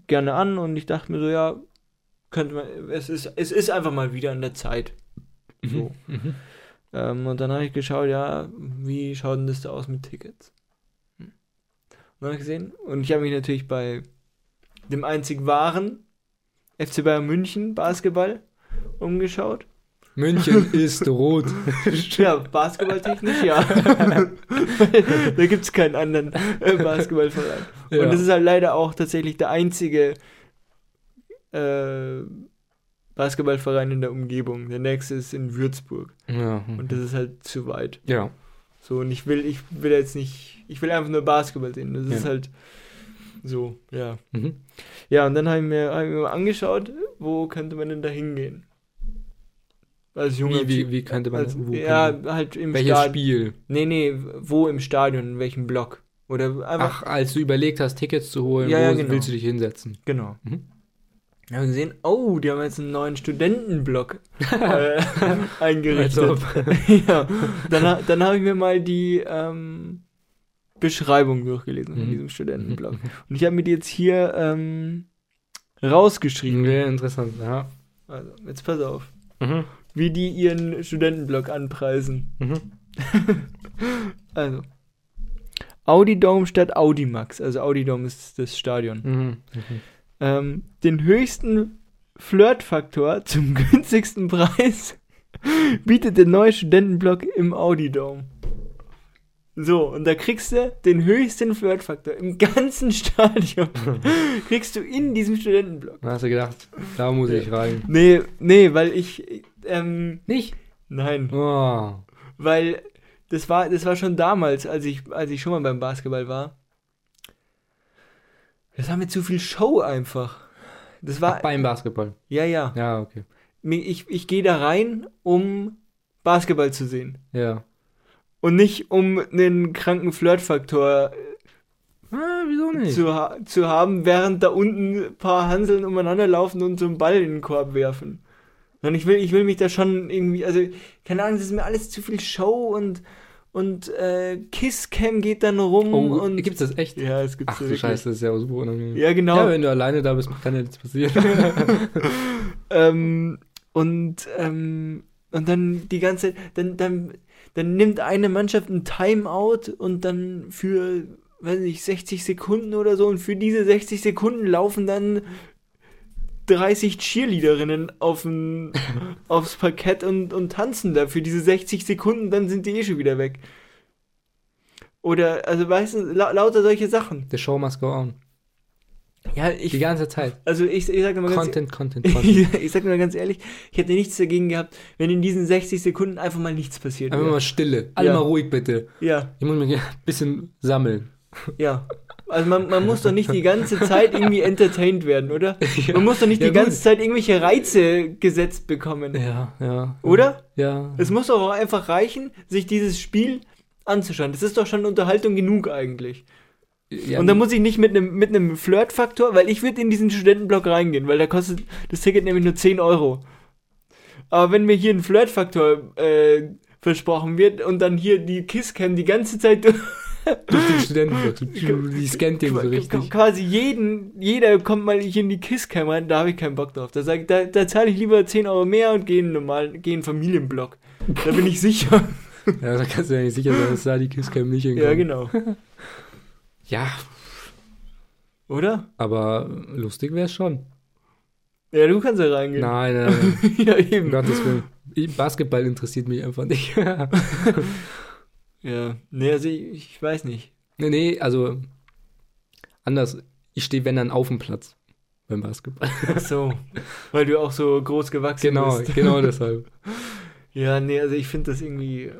gerne an und ich dachte mir so, ja, könnte man. Es ist, es ist einfach mal wieder an der Zeit. So. Mhm. Ähm, und dann habe ich geschaut, ja, wie schaut denn das da aus mit Tickets? Hm. Und dann habe ich gesehen. Und ich habe mich natürlich bei dem einzig wahren FC Bayern München Basketball umgeschaut. München ist rot. Ja, basketballtechnisch ja. da gibt es keinen anderen Basketballverein. Ja. Und das ist halt leider auch tatsächlich der einzige äh, Basketballverein in der Umgebung. Der nächste ist in Würzburg. ja. Und das ist halt zu weit. ja. So, und ich will, ich will jetzt nicht, ich will einfach nur Basketball sehen. Das ist Ja. halt so, ja. Mhm. Ja, und dann habe ich, mir- hab ich mir angeschaut, wo könnte man denn da hingehen? Als junger Wie, wie, wie könnte man als, wo Ja, halt im Welches Stadion. Spiel? Nee, nee, wo im Stadion, in welchem Block? Oder einfach. Ach, als du überlegt hast, Tickets zu holen, Ja, wo ja, genau. willst du dich hinsetzen? Genau. Mhm. Da haben wir gesehen, oh, die haben jetzt einen neuen Studentenblock äh, eingerichtet. ja. Dann, dann habe ich mir mal die ähm, Beschreibung durchgelesen von Mhm. diesem Studentenblock. Und ich habe mir die jetzt hier ähm, rausgeschrieben. Sehr interessant, ja. Also, jetzt pass auf. Mhm. Wie die ihren Studentenblock anpreisen. Mhm. Also. Audi Dome statt Audi Max. Also Audi Dome ist das Stadion. Mhm. Mhm. ähm, den höchsten Flirtfaktor zum günstigsten Preis bietet der neue Studentenblock im Audi Dome. So, und da kriegst du den höchsten Flirtfaktor im ganzen Stadion. kriegst du in diesem Studentenblock. Da hast du gedacht, da muss ich rein. Nee, nee, weil ich, ähm, Nicht? nein, Oh. weil das war, das war schon damals, als ich, als ich schon mal beim Basketball war. Das war mir zu viel Show einfach. Das war, Beim Basketball. ja, ja. Ja, okay. Ich, ich gehe da rein, um Basketball zu sehen. Ja. Und nicht um einen kranken Flirtfaktor Ah, wieso nicht? zu, ha zu haben, während da unten ein paar Hanseln umeinander laufen und so einen Ball in den Korb werfen. Und ich will, ich will mich da schon irgendwie, also, keine Ahnung, das ist mir alles zu viel Show und, und äh, Kisscam geht dann rum Oh, und. gibt's das echt? Ja, es gibt's Ach du. Scheiße, das ist ja super unangenehm. Ja, genau. Ja, wenn du alleine da bist, kann ja nichts passieren. ähm, und, ähm, und dann die ganze, dann, dann, dann nimmt eine Mannschaft ein Timeout und dann für, weiß nicht, 60 Sekunden oder so und für diese 60 Sekunden laufen dann 30 Cheerleaderinnen auf'n, aufs Parkett und, und tanzen da für diese 60 Sekunden, dann sind die eh schon wieder weg. Oder, also weißt du, la lauter solche Sachen. The show must go on. Ja, Die ich, ganze Zeit. also ich, ich sag mal ganz Content, Content, Content. ich sag mal ganz ehrlich, ich hätte nichts dagegen gehabt, wenn in diesen 60 Sekunden einfach mal nichts passiert Einfach wäre. mal Stille. Alle Ja. mal ruhig bitte. Ja, Ich muss mich ein bisschen sammeln. ja. Also man, man muss doch nicht die ganze Zeit irgendwie entertained werden, oder? Man muss doch nicht Ja, die gut. ganze Zeit irgendwelche Reize gesetzt bekommen. Ja, ja. Oder? Ja. Es muss doch auch einfach reichen, sich dieses Spiel anzuschauen. Das ist doch schon Unterhaltung genug eigentlich. ja Und da muss ich nicht mit einem mit einem Flirtfaktor, weil ich würde in diesen Studentenblock reingehen, weil da kostet das Ticket nämlich nur 10 Euro. Aber wenn mir hier ein Flirtfaktor äh, versprochen wird und dann hier die Kisscam die ganze Zeit durch, den Studentenblock. Die scannt den so richtig. quasi jeden, jeder kommt mal hier in die Kisscam rein, da habe ich keinen Bock drauf. Da, sag, da, da zahle ich lieber 10 Euro mehr und gehe in einen in Familienblock. Da bin ich sicher. Ja, da kannst du ja nicht sicher sein, dass da die Kisscam nicht hinkommt. ja, genau. Ja, Oder? aber lustig wäre es schon. Ja, du kannst ja reingehen. Nein, nein, nein. ja, Um eben. Gottes Willen. Basketball interessiert mich einfach nicht. Ja, nee, also ich, ich weiß nicht. nee, nee, also anders. Ich stehe, wenn dann, auf dem Platz beim Basketball. Ach so, weil du auch so groß gewachsen Genau, bist. genau deshalb. Ja, nee, also ich finde das irgendwie.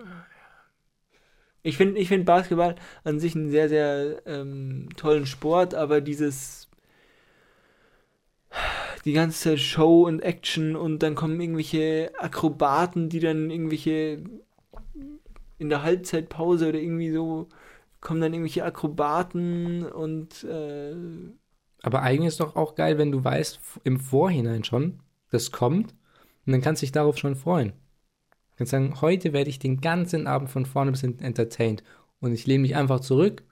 Ich finde ich find Basketball an sich einen sehr, sehr ähm, tollen Sport, aber dieses. Die ganze Show und Action und dann kommen irgendwelche Akrobaten, die dann irgendwelche. In der Halbzeitpause oder irgendwie so. Kommen dann irgendwelche Akrobaten und. Äh, Aber eigentlich ist doch auch geil, wenn du weißt im Vorhinein schon, das kommt und dann kannst du dich darauf schon freuen. Du kannst sagen, heute werde ich den ganzen Abend von vorne bis hinten entertained und ich lehne mich einfach zurück.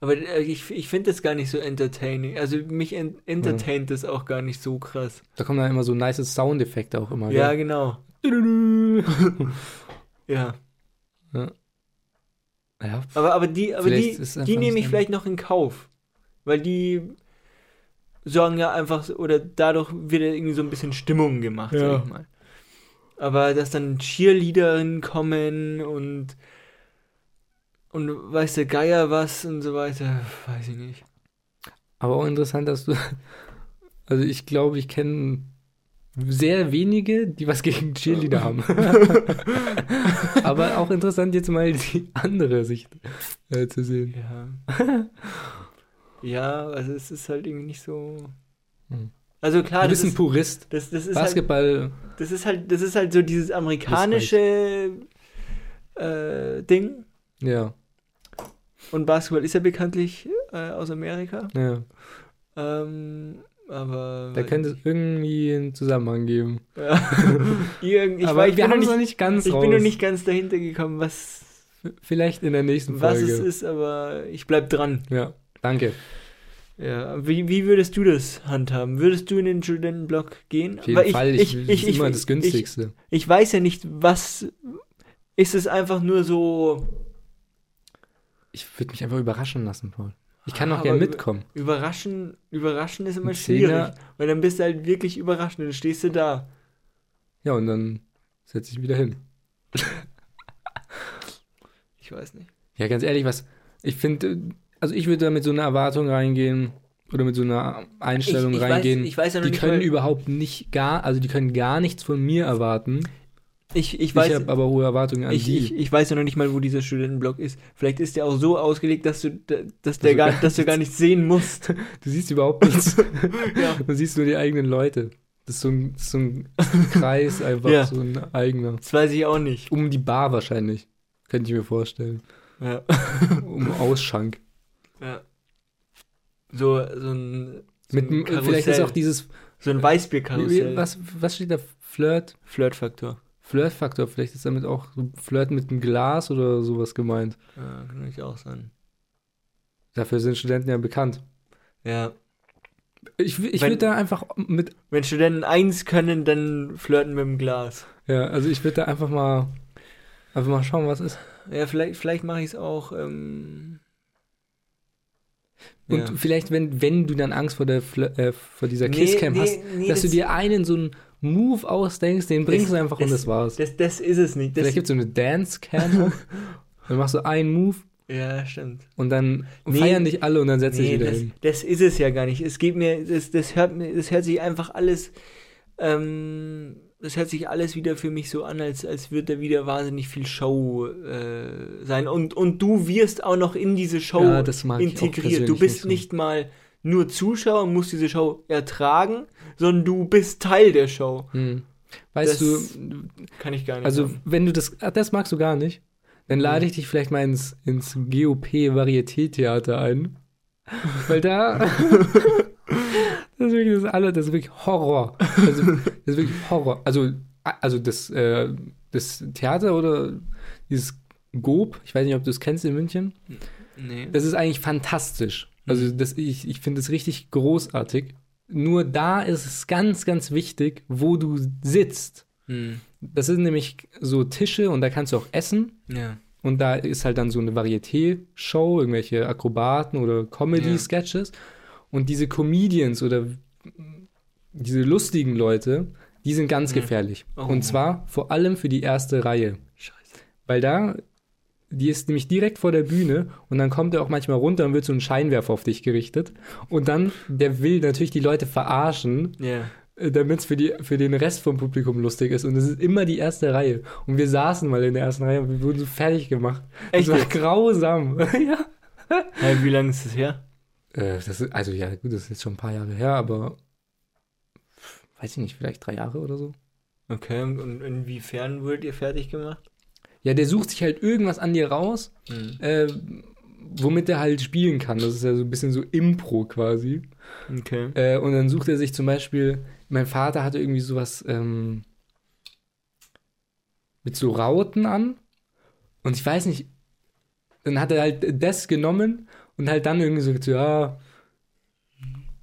Aber äh, ich, ich finde das gar nicht so entertaining. Also mich en entertaint das auch gar nicht so krass. Da kommen dann immer so nice Soundeffekte auch immer. Ja, gell? genau. Ja. Ja, Aber, aber die, aber die, die nehme ich vielleicht noch in Kauf. Weil die sorgen ja einfach, oder dadurch wird ja irgendwie so ein bisschen Stimmung gemacht, Ja. sag ich mal. Aber dass dann Cheerleaderinnen kommen und und weiß der Geier was und so weiter, weiß ich nicht. aber auch interessant, dass du. Also ich glaube, ich kenne sehr wenige, die was gegen Cheerleader haben. aber auch interessant, jetzt mal die andere Sicht äh, zu sehen. Ja. ja, also es ist halt irgendwie nicht so. Hm. Also klar, Du das bist ein ist, Purist. das, das ist halt Basketball, Das ist halt, das ist halt so dieses amerikanische äh, Ding. ja, Und Basketball ist ja bekanntlich äh, aus Amerika. ja. Ähm, aber. Da könnte es irgendwie einen Zusammenhang geben. Ja. Irgend, ich aber weiß, ich wir bin, noch haben nicht, noch nicht ganz ich raus. bin noch nicht ganz dahinter gekommen, was, Vielleicht in der nächsten was Folge. es ist, aber ich bleib dran. Ja, danke. Ja, wie, wie würdest du das handhaben? Würdest du in den Studentenblock gehen? Auf jeden Weil Fall, ich, das ist immer das ich, günstigste. ich weiß ja nicht, was. Ist es einfach nur so Ich, würde mich einfach überraschen lassen, Paul. Ich kann auch gerne mitkommen. Überraschen, überraschen ist immer schwierig. Zehner. Weil dann bist du halt wirklich überrascht und dann stehst du da. Ja, und dann setze ich wieder hin. Ich weiß nicht. Ja, ganz ehrlich, was ich finde, also ich würde da mit so einer Erwartung reingehen oder mit so einer Einstellung ich, ich reingehen. Weiß, ich weiß ja noch die nicht können überhaupt nicht gar, also die können gar nichts von mir erwarten. Ich, ich Ich, weiß, habe aber hohe Erwartungen an ich, die. ich, ich weiß ja noch nicht mal, wo dieser Studentenblock ist. Vielleicht ist der auch so ausgelegt, dass du, dass der du gar, gar dass du gar nichts sehen musst. du siehst überhaupt nichts. ja. Du siehst nur die eigenen Leute. Das ist so ein, so ein Kreis, einfach Ja. so ein eigener. Das weiß ich auch nicht. Um die Bar wahrscheinlich. Könnte ich mir vorstellen. Ja. Um Ausschank. ja. So, so ein, so Mit, ein vielleicht ist auch dieses. so ein Weißbierkarussell. was, was steht da? Flirt? Flirtfaktor. Flirtfaktor. Vielleicht ist damit auch so Flirt mit einem Glas oder sowas gemeint. Ja, kann natürlich auch sein. Dafür sind Studenten ja bekannt. Ja. Ich, ich würde da einfach mit. Wenn Studenten eins können, dann flirten mit dem Glas. Ja, also ich würde da einfach mal Einfach mal schauen, was ist. Ja, vielleicht, vielleicht mache ich es auch. Ähm, Und ja. vielleicht, wenn, wenn du dann Angst vor, der, Fl- äh, vor dieser Nee, Kisscam nee, hast, nee, dass du das- dir einen so einen Move ausdenkst, den bringst du einfach und das war's. Das, das ist es nicht. Das, vielleicht gibt es so eine Dance-Cam. dann machst du einen Move ja, stimmt. und dann Nee. feiern dich alle und dann setzt dich Nee, wieder das, hin. das ist es ja gar nicht. Es geht mir, das, das, hört, mir- das hört sich einfach alles, ähm, das hört sich alles wieder für mich so an, als, als würde da wieder wahnsinnig viel Show äh, sein. Und, und du wirst auch noch in diese Show Ja, das ich integriert. Du bist nicht so. nicht mal nur Zuschauer und musst diese Show ertragen, sondern du bist Teil der Show. Hm. Weißt Das du, Kann ich gar nicht also sagen. wenn du das, ah, das magst du gar nicht, dann lade ich dich vielleicht mal ins, ins GOP-Varieté-Theater ein. Weil da, das ist wirklich das alle, das ist wirklich Horror. Also, das ist wirklich Horror. Also, also das, äh, das Theater oder dieses GOP, ich weiß nicht, ob du es kennst in München, Nee. das ist eigentlich fantastisch. Also das, ich, ich finde es richtig großartig. Nur da ist es ganz, ganz wichtig, wo du sitzt. Hm. Das sind nämlich so Tische und da kannst du auch essen. Ja. Und da ist halt dann so eine Varieté-Show, irgendwelche Akrobaten oder Comedy-Sketches. Und diese Comedians oder diese lustigen Leute, die sind ganz Mhm. gefährlich. Oh. Und zwar vor allem für die erste Reihe. Scheiße. Weil da, die ist nämlich direkt vor der Bühne und dann kommt er auch manchmal runter und wird so ein Scheinwerfer auf dich gerichtet. Und dann, der will natürlich die Leute verarschen, Ja. damit es für, die- für den Rest vom Publikum lustig ist. Und es ist immer die erste Reihe. Und wir saßen mal in der ersten Reihe und wir wurden so fertig gemacht. Echt Das war grausam. ja. Hey, wie lange ist das her? Äh, das ist, also ja, gut, das ist jetzt schon ein paar Jahre her, aber weiß ich nicht, vielleicht drei Jahre oder so. Okay, und und inwiefern wurdet ihr fertig gemacht? Ja, der sucht sich halt irgendwas an dir raus, Hm. äh, womit er halt spielen kann. Das ist ja so ein bisschen so Impro quasi. Okay. Äh, und dann sucht er sich zum Beispiel, mein Vater hatte irgendwie sowas ähm, mit so Rauten an. Und ich weiß nicht, dann hat er halt das genommen und halt dann irgendwie so, gesagt, ja.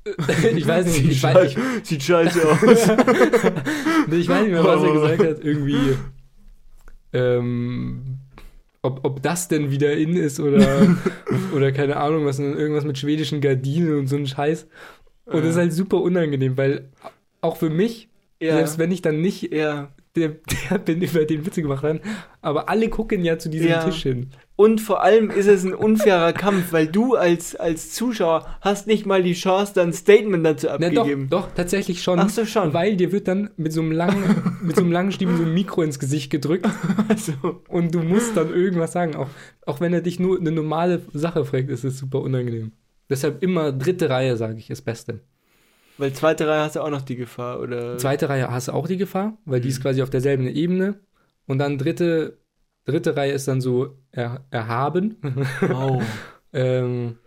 ich weiß nicht, ich weiß, ich, Sieht scheiße aus. Ich weiß nicht mehr, was er gesagt hat. Irgendwie, ähm, ob, ob das denn wieder in ist oder, oder keine Ahnung, was, irgendwas mit schwedischen Gardinen und so ein Scheiß. Und das ist halt super unangenehm, weil auch für mich, ja. selbst wenn ich dann nicht ja. der, der bin, über den Witze gemacht habe, aber alle gucken ja zu diesem Ja. Tisch hin. Und vor allem ist es ein unfairer Kampf, weil du als, als Zuschauer hast nicht mal die Chance, dann ein Statement dazu Na, doch, doch, tatsächlich schon. Ach so, schon. Weil dir wird dann mit so einem langen, mit so einem langen Stiefel so ein Mikro ins Gesicht gedrückt Also, Und du musst dann irgendwas sagen. Auch, auch wenn er dich nur eine normale Sache fragt, ist es super unangenehm. Deshalb immer dritte Reihe, sage ich, ist Beste. weil zweite Reihe hast du auch noch die Gefahr, oder? Zweite Reihe hast du auch die Gefahr, weil die ist Mhm. quasi auf derselben Ebene. Und dann dritte, dritte Reihe ist dann so er, erhaben. Oh. ähm,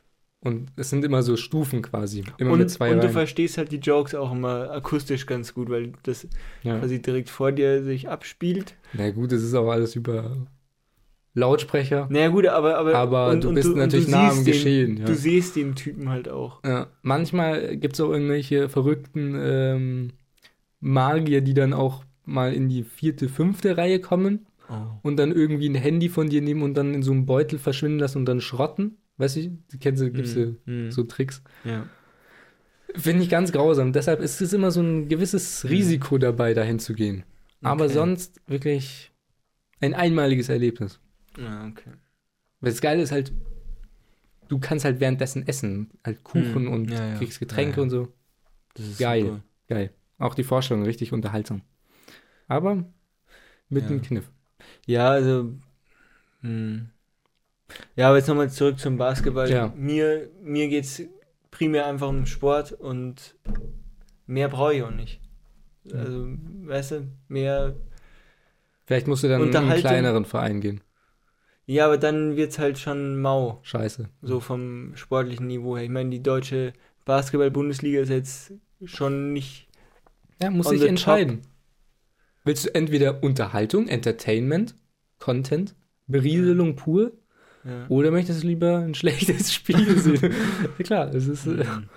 und es sind immer so Stufen quasi. Immer mit Und, zwei und du Reihen. verstehst halt die Jokes auch immer akustisch ganz gut, weil das Ja. quasi direkt vor dir sich abspielt. Na gut, es ist auch alles über Lautsprecher. Naja gut, aber aber, Aber du bist natürlich nah am siehst Geschehen, Den, ja. Du siehst den Typen halt auch. Ja, manchmal gibt es auch irgendwelche verrückten ähm, Magier, die dann auch mal in die vierte, fünfte Reihe kommen Oh. und dann irgendwie ein Handy von dir nehmen und dann in so einem Beutel verschwinden lassen und dann schrotten. Weißt du, kennst du, gibt's Hm, hm. so Tricks. Ja. Finde ich ganz grausam. Deshalb ist es immer so ein gewisses Risiko dabei, dahin zu gehen. Aber Hm. Okay. sonst wirklich ein einmaliges Erlebnis. Ja, okay. Weil das Geile ist halt, du kannst halt währenddessen essen. Halt Kuchen Hm, und ja, ja. kriegst Getränke Ja, und so. Das ist Geil. super. Geil. Auch die Vorstellung richtig unterhaltsam. Aber mit einem Kniff. Ja, also. Hm. Ja, aber jetzt nochmal zurück zum Basketball. Ja. Mir, mir geht es primär einfach um Sport und mehr brauche ich auch nicht. Also, weißt du, mehr. Vielleicht musst du dann in einen kleineren Verein gehen. Ja, aber dann wird es halt schon mau, Scheiße. so vom sportlichen Niveau her. Ich meine, die deutsche Basketball-Bundesliga ist jetzt schon nicht. Ja, muss sich entscheiden. Willst du entweder Unterhaltung, Entertainment, Content, Berieselung pur Ja. oder möchtest du lieber ein schlechtes Spiel sehen? ja, klar, es ist. Äh, Mhm.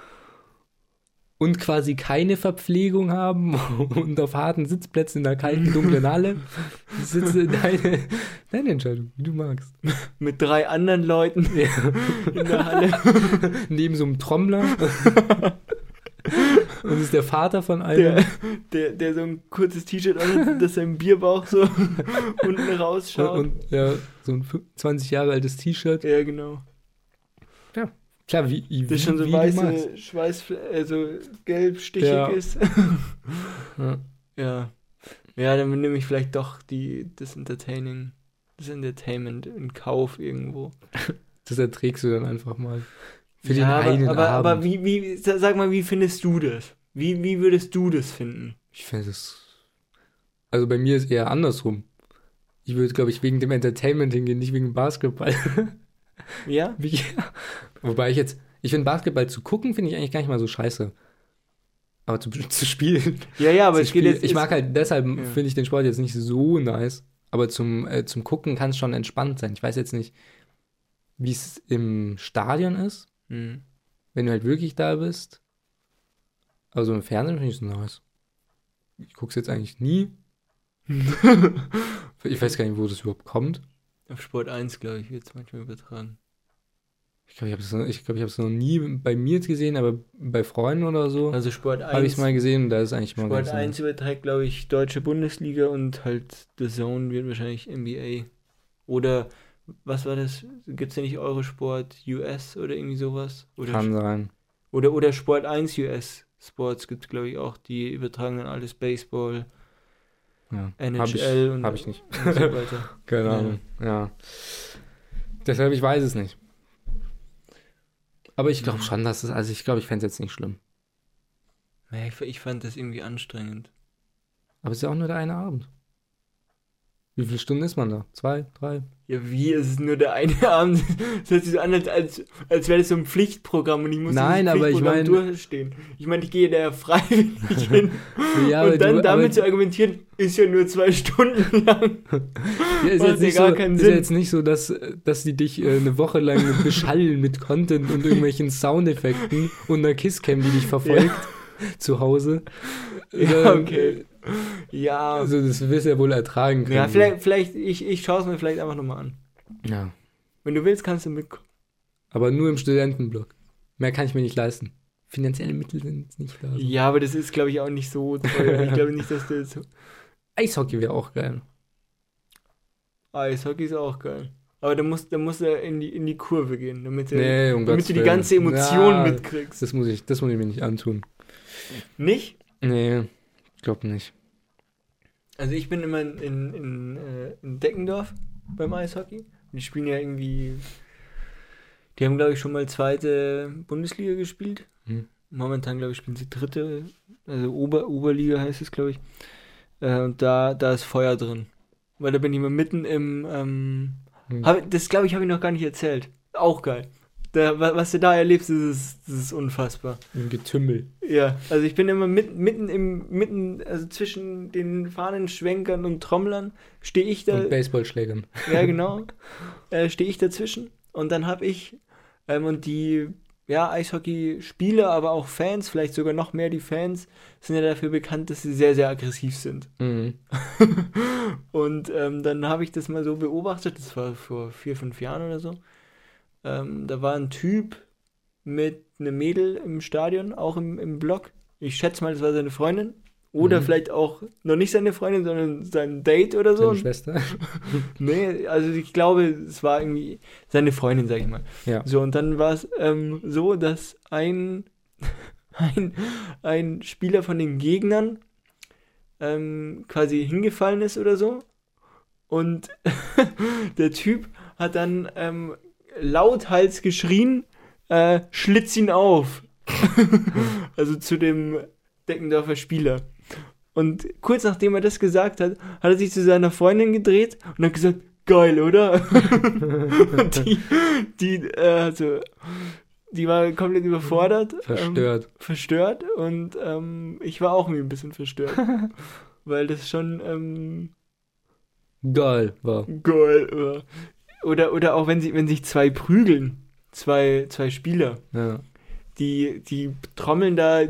und quasi keine Verpflegung haben und auf harten Sitzplätzen in der kalten, dunklen Halle. Äh, deine, deine Entscheidung, wie du magst. Mit drei anderen Leuten in der Halle. Neben so einem Trommler. Und das ist der Vater von einem. Der, der, der so ein kurzes T-Shirt an, dass sein Bierbauch so unten und, rausschaut. und ja, so ein 20 Jahre altes T-Shirt. ja, genau. Klar, wie, wie, Das schon so weiße Schweiß, also gelb stichig Ja. ist. Ja. ja. Ja, dann nehme ich vielleicht doch die, das Entertaining, das Entertainment in Kauf irgendwo. Das erträgst du dann einfach mal. Für ja, den einen aber, aber, Abend. aber wie, wie, sa- sag mal, wie findest du das? Wie, wie würdest du das finden? Ich finde es. Also bei mir ist eher andersrum. Ich würde, glaube ich, wegen dem Entertainment hingehen, nicht wegen Basketball. Ja? Wie- Wobei ich jetzt, ich finde Basketball zu gucken, finde ich eigentlich gar nicht mal so scheiße. Aber zu, zu spielen. Ja, ja, aber es geht jetzt. ich mag halt, deshalb Ja. finde ich den Sport jetzt nicht so nice. Aber zum, äh, zum Gucken kann es schon entspannt sein. Ich weiß jetzt nicht, wie es im Stadion ist, Hm. wenn du halt wirklich da bist. Also im Fernsehen finde ich es nice. Ich gucke es jetzt eigentlich nie. Ich weiß gar nicht, wo das überhaupt kommt. Auf Sport 1, glaube ich, wird es manchmal übertragen. Ich glaube, ich habe es noch, ich glaub, ich noch nie bei mir jetzt gesehen, aber bei Freunden oder so Also Sport 1. habe ich es mal gesehen und da ist eigentlich mal Sport ganz 1 überträgt, glaube ich, deutsche Bundesliga und halt The Zone wird wahrscheinlich NBA. Oder was war das? Gibt es ja nicht Eurosport US oder irgendwie sowas? Oder, Kann sein. oder, oder Sport 1 US Sports gibt es, glaube ich, auch. Die übertragen dann alles Baseball, Ja. NHL Habe ich, und, hab ich nicht. und so weiter. Keine Ja. Ahnung. Ja. Deshalb, ich weiß es nicht. Aber ich glaube Mhm. schon, dass es, also ich glaube, ich fände es jetzt nicht schlimm. Naja, ich, ich fand das irgendwie anstrengend. Aber es ist ja auch nur der eine Abend. Wie viele Stunden ist man da? Zwei, drei? Ja, wie? Es ist nur der eine Abend. Das hört sich so an, als, als, als wäre das so ein Pflichtprogramm und ich muss Nein, aber ich Pflichtprogramm mein- durchstehen. Ich meine, ich gehe da ja freiwillig hin. Ja, und dann du- damit zu argumentieren, ist ja nur zwei Stunden lang. Ja, ist, jetzt ja nicht gar so, ist jetzt nicht so, dass, dass die dich äh, eine Woche lang beschallen mit Content und irgendwelchen Soundeffekten und einer Kisscam, die dich verfolgt zu Hause. Ja, okay. Ja, Also das wirst du ja wohl ertragen können. ja vielleicht, vielleicht ich, ich schaue es mir vielleicht einfach nochmal an. Ja. Wenn du willst, kannst du mitkommen. Aber nur im Studentenblock. Mehr kann ich mir nicht leisten. Finanzielle Mittel sind jetzt nicht da. Ja, aber das ist, glaube ich, auch nicht so teuer. Ich glaube nicht, dass das so. Eishockey wäre auch geil. Eishockey ist auch geil. Aber da musst, da musst du in die, in die Kurve gehen, damit du, Nee, um damit du die ganze Emotion Ja, mitkriegst. Das muss, ich, das muss ich mir nicht antun. Nicht? Nee, glaube nicht. Also ich bin immer in, in, in, äh, in Deckendorf beim Eishockey. Und die spielen ja irgendwie. Die haben, glaube ich, schon mal zweite Bundesliga gespielt. Hm. Momentan, glaube ich, spielen sie dritte. Also Ober, Oberliga heißt es, glaube ich. Äh, und da, da ist Feuer drin. Weil da bin ich mal mitten im. Ähm, Hm. hab, das, glaube ich, habe ich noch gar nicht erzählt. Auch geil. Da, wa- was du da erlebst, das ist, das ist unfassbar. Im Getümmel. Ja, also ich bin immer mit, mitten im, mitten, also zwischen den Fahnenschwenkern und Trommlern stehe ich da, Und Baseballschlägern. ja genau, äh, stehe ich dazwischen und dann habe ich ähm, und die, ja, Eishockey-Spieler, aber auch Fans, vielleicht sogar noch mehr die Fans, sind ja dafür bekannt, dass sie sehr, sehr aggressiv sind. Mhm. Und ähm, dann habe ich das mal so beobachtet, das war vor vier, fünf Jahren oder so. Ähm, da war ein Typ mit einem Mädel im Stadion, auch im, im Block. Ich schätze mal, das war seine Freundin. Oder Mhm. vielleicht auch noch nicht seine Freundin, sondern sein Date oder so. Seine Schwester. Nee, also ich glaube, es war irgendwie seine Freundin, sag ich mal. Ja. So, und dann war es ähm, so, dass ein, ein, ein Spieler von den Gegnern ähm, quasi hingefallen ist oder so. Und der Typ hat dann ähm, lauthals geschrien, äh, schlitz ihn auf. also zu dem Deckendorfer Spieler. Und kurz nachdem er das gesagt hat, hat er sich zu seiner Freundin gedreht und hat gesagt, geil, oder? und die, die, äh, also, die war komplett überfordert. Ähm, Verstört. verstört und ähm, ich war auch ein bisschen verstört. weil das schon ähm, Geil war. geil war. Oder, oder auch wenn sie, wenn sich zwei prügeln, zwei, zwei Spieler, Ja. die, die trommeln da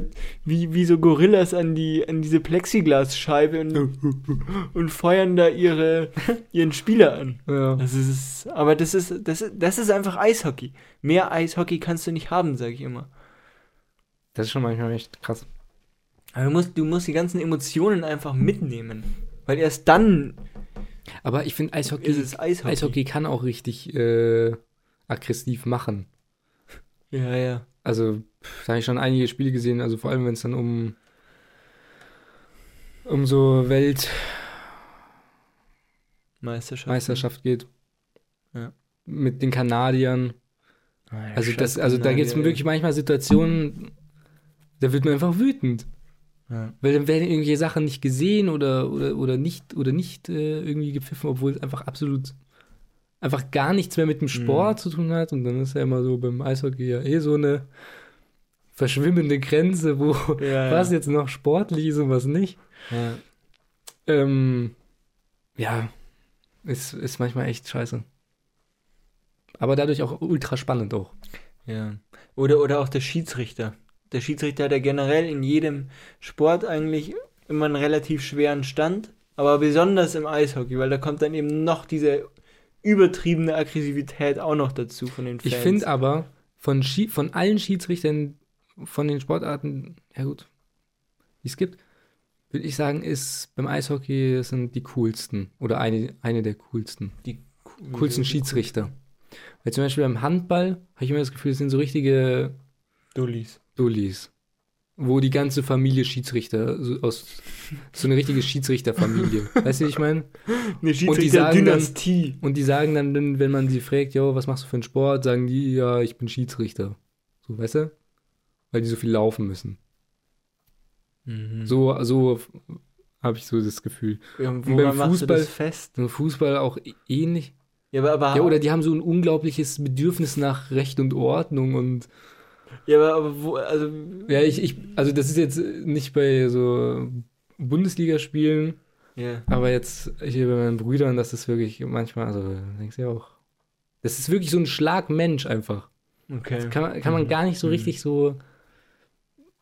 wie, wie so Gorillas an die, an diese Plexiglasscheibe und, und feuern da ihre, ihren Spieler an. Ja. Das ist, aber das ist, das ist, das ist einfach Eishockey. Mehr Eishockey kannst du nicht haben, sag ich immer. Das ist schon manchmal echt krass. Aber du musst, du musst die ganzen Emotionen einfach mitnehmen. Weil erst dann Aber ich finde, Eishockey, Eishockey. Eishockey kann auch richtig äh, aggressiv machen. Ja, ja. Also, da habe ich schon einige Spiele gesehen, also vor allem, wenn es dann um, um so Meisterschaft. Weltmeisterschaft geht. Ja. Mit den Kanadiern. Also, das, also da gibt es wirklich manchmal Situationen, da wird man einfach wütend. Ja. Weil dann werden irgendwelche Sachen nicht gesehen oder, oder, oder nicht, oder nicht äh, irgendwie gepfiffen, obwohl es einfach absolut einfach gar nichts mehr mit dem Sport Mhm. zu tun hat. Und dann ist ja immer so beim Eishockey ja eh so eine verschwimmende Grenze, wo Ja, was ja. jetzt noch sportlich ist und was nicht. Ja. Ähm, ja, ist, ist manchmal echt scheiße. Aber dadurch auch ultra spannend auch. Ja. Oder, oder auch der Schiedsrichter. Der Schiedsrichter hat ja generell in jedem Sport eigentlich immer einen relativ schweren Stand, aber besonders im Eishockey, weil da kommt dann eben noch diese übertriebene Aggressivität auch noch dazu von den Fans. Ich finde aber, von, Schi von allen Schiedsrichtern, von den Sportarten, ja gut, die es gibt, würde ich sagen, ist beim Eishockey sind die coolsten oder eine, eine der coolsten, die coolsten Schiedsrichter. Weil zum Beispiel beim Handball habe ich immer das Gefühl, es sind so richtige Dullis. Dullis, wo die ganze Familie Schiedsrichter, so aus so eine richtige Schiedsrichterfamilie. weißt du, wie ich meine? Eine Schiedsrichter-Dynastie. Und die sagen dann, wenn man sie fragt, jo, was machst du für einen Sport, sagen die, ja, ich bin Schiedsrichter. So, weißt du? Weil die so viel laufen müssen. Mhm. So, so habe ich so das Gefühl. Ja, beim machst du Fußball- fest? Im Fußball auch ähnlich. Ja, aber, aber, Ja, oder die haben so ein unglaubliches Bedürfnis nach Recht und Ordnung und ja, aber, aber wo, also, ja, ich, ich, also das ist jetzt nicht bei so Bundesligaspielen, ja. aber jetzt hier bei meinen Brüdern, das ist wirklich manchmal, also denkst du ja auch, das ist wirklich so ein Schlagmensch einfach. Okay. Kann man, kann man Mhm. gar nicht so Mhm. richtig so.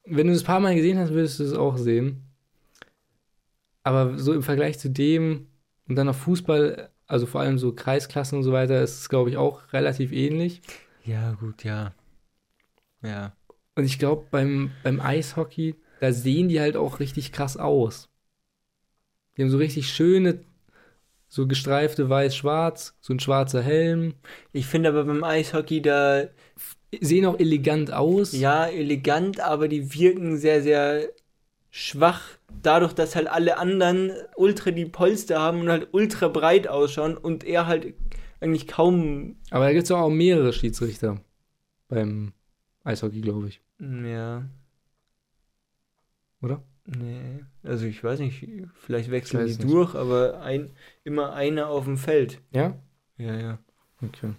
Wenn du das ein paar Mal gesehen hast, würdest du es auch sehen. Aber so im Vergleich zu dem und dann auf Fußball, also vor allem so Kreisklassen und so weiter, ist es, glaube ich, auch relativ ähnlich. Ja, gut, ja. Ja. Und ich glaube, beim, beim Eishockey, da sehen die halt auch richtig krass aus. Die haben so richtig schöne, so gestreifte weiß-schwarz, so ein schwarzer Helm. Ich finde aber beim Eishockey da, Sehen auch elegant aus. ja, elegant, aber die wirken sehr, sehr schwach. Dadurch, dass halt alle anderen ultra die Polster haben und halt ultra breit ausschauen und er halt eigentlich kaum, Aber da gibt es auch mehrere Schiedsrichter beim Eishockey, glaube ich. ja, Oder? nee. Also ich weiß nicht, vielleicht Ich wechseln die nicht. durch, aber ein, immer einer auf dem Feld. Ja? Ja, ja, Okay.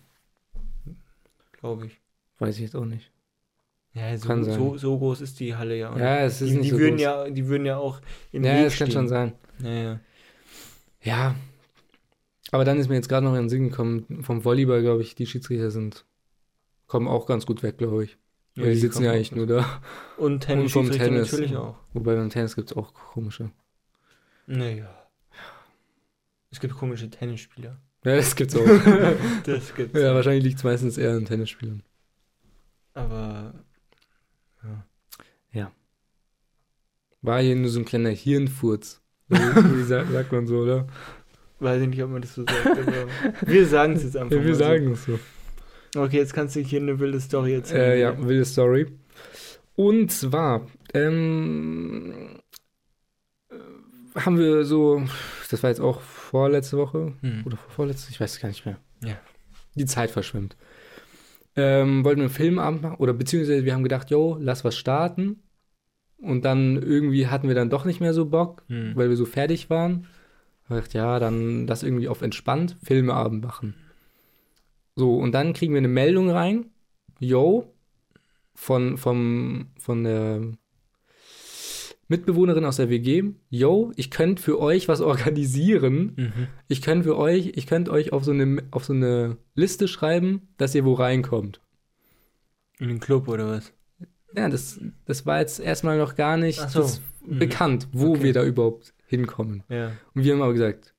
glaube ich. Weiß ich jetzt auch nicht. Ja, so, Kann sein. so, so groß ist die Halle ja. auch Ja, es ist die, nicht die so würden groß. ja, die würden ja auch im Ja, Weg das kann stehen. schon sein. Ja, ja. Ja. Aber dann ist mir jetzt gerade noch in den Sinn gekommen, vom Volleyball, glaube ich, die Schiedsrichter sind, kommen auch ganz gut weg, glaube ich. Weil die sitzen ja eigentlich nur da. Und Und Tennis vom Schiedsrichter Tennis. natürlich auch. Wobei beim Tennis gibt es auch komische. Naja. Es gibt komische Tennisspieler. Ja, das gibt's auch. Das gibt's. ja, wahrscheinlich liegt es meistens eher an Tennisspielern. Aber War hier nur so ein kleiner Hirnfurz. Wie sagt, sagt man so, oder? weiß ich nicht, ob man das so sagt. Aber wir sagen es jetzt einfach. Ja, wir mal sagen es so. Okay, jetzt kannst du hier eine wilde Story erzählen. Äh, ja, wilde Story. Und zwar ähm, äh, haben wir so, das war jetzt auch vorletzte Woche Hm. oder vorletzte, ich weiß es gar nicht mehr. Ja. Die Zeit verschwimmt. Ähm, wollten wir einen Filmabend machen oder beziehungsweise wir haben gedacht, yo, lass was starten. Und dann irgendwie hatten wir dann doch nicht mehr so Bock, Hm. weil wir so fertig waren. Ich dachte, ja, dann das irgendwie auf entspannt Filmeabend machen. So, und dann kriegen wir eine Meldung rein. Yo, von, vom, von der Mitbewohnerin aus der WG. Yo, ich könnte für euch was organisieren. Mhm. Ich könnte für euch, ich könnte euch auf so eine, auf so eine Liste schreiben, dass ihr wo reinkommt. In den Club oder was? Ja, das, das war jetzt erstmal noch gar nicht so. Mhm. bekannt, wo Okay. wir da überhaupt hinkommen. Ja. Und wir haben aber gesagt,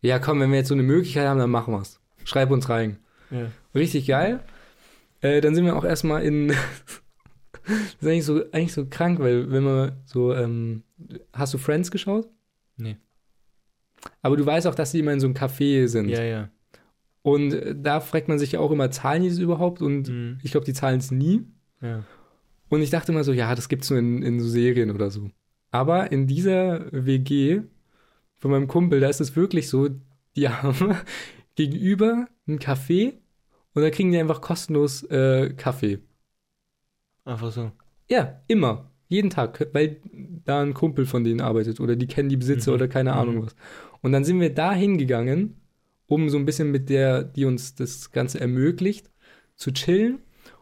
ja komm, wenn wir jetzt so eine Möglichkeit haben, dann machen wir's. Schreib uns rein. Ja. Richtig geil. Äh, dann sind wir auch erstmal in. das ist eigentlich so, eigentlich so krank, weil wenn man so. Ähm, hast du Friends geschaut? Nee. Aber du weißt auch, dass die immer in so einem Café sind. Ja, ja. Und äh, da fragt man sich ja auch immer, zahlen die das überhaupt? Und Mhm. ich glaube, die zahlen es nie. Ja. Und ich dachte immer so, ja, das gibt's nur in, in so Serien oder so. Aber in dieser WG von meinem Kumpel, da ist es wirklich so, die haben gegenüber ein Café und da kriegen die einfach kostenlos äh, Kaffee. Einfach so. Ja, immer. Jeden Tag, weil da ein Kumpel von denen arbeitet oder die kennen die Besitzer Mhm. oder keine Mhm. Ahnung was. Und dann sind wir da hingegangen, um so ein bisschen mit der, die uns das Ganze ermöglicht, zu chillen.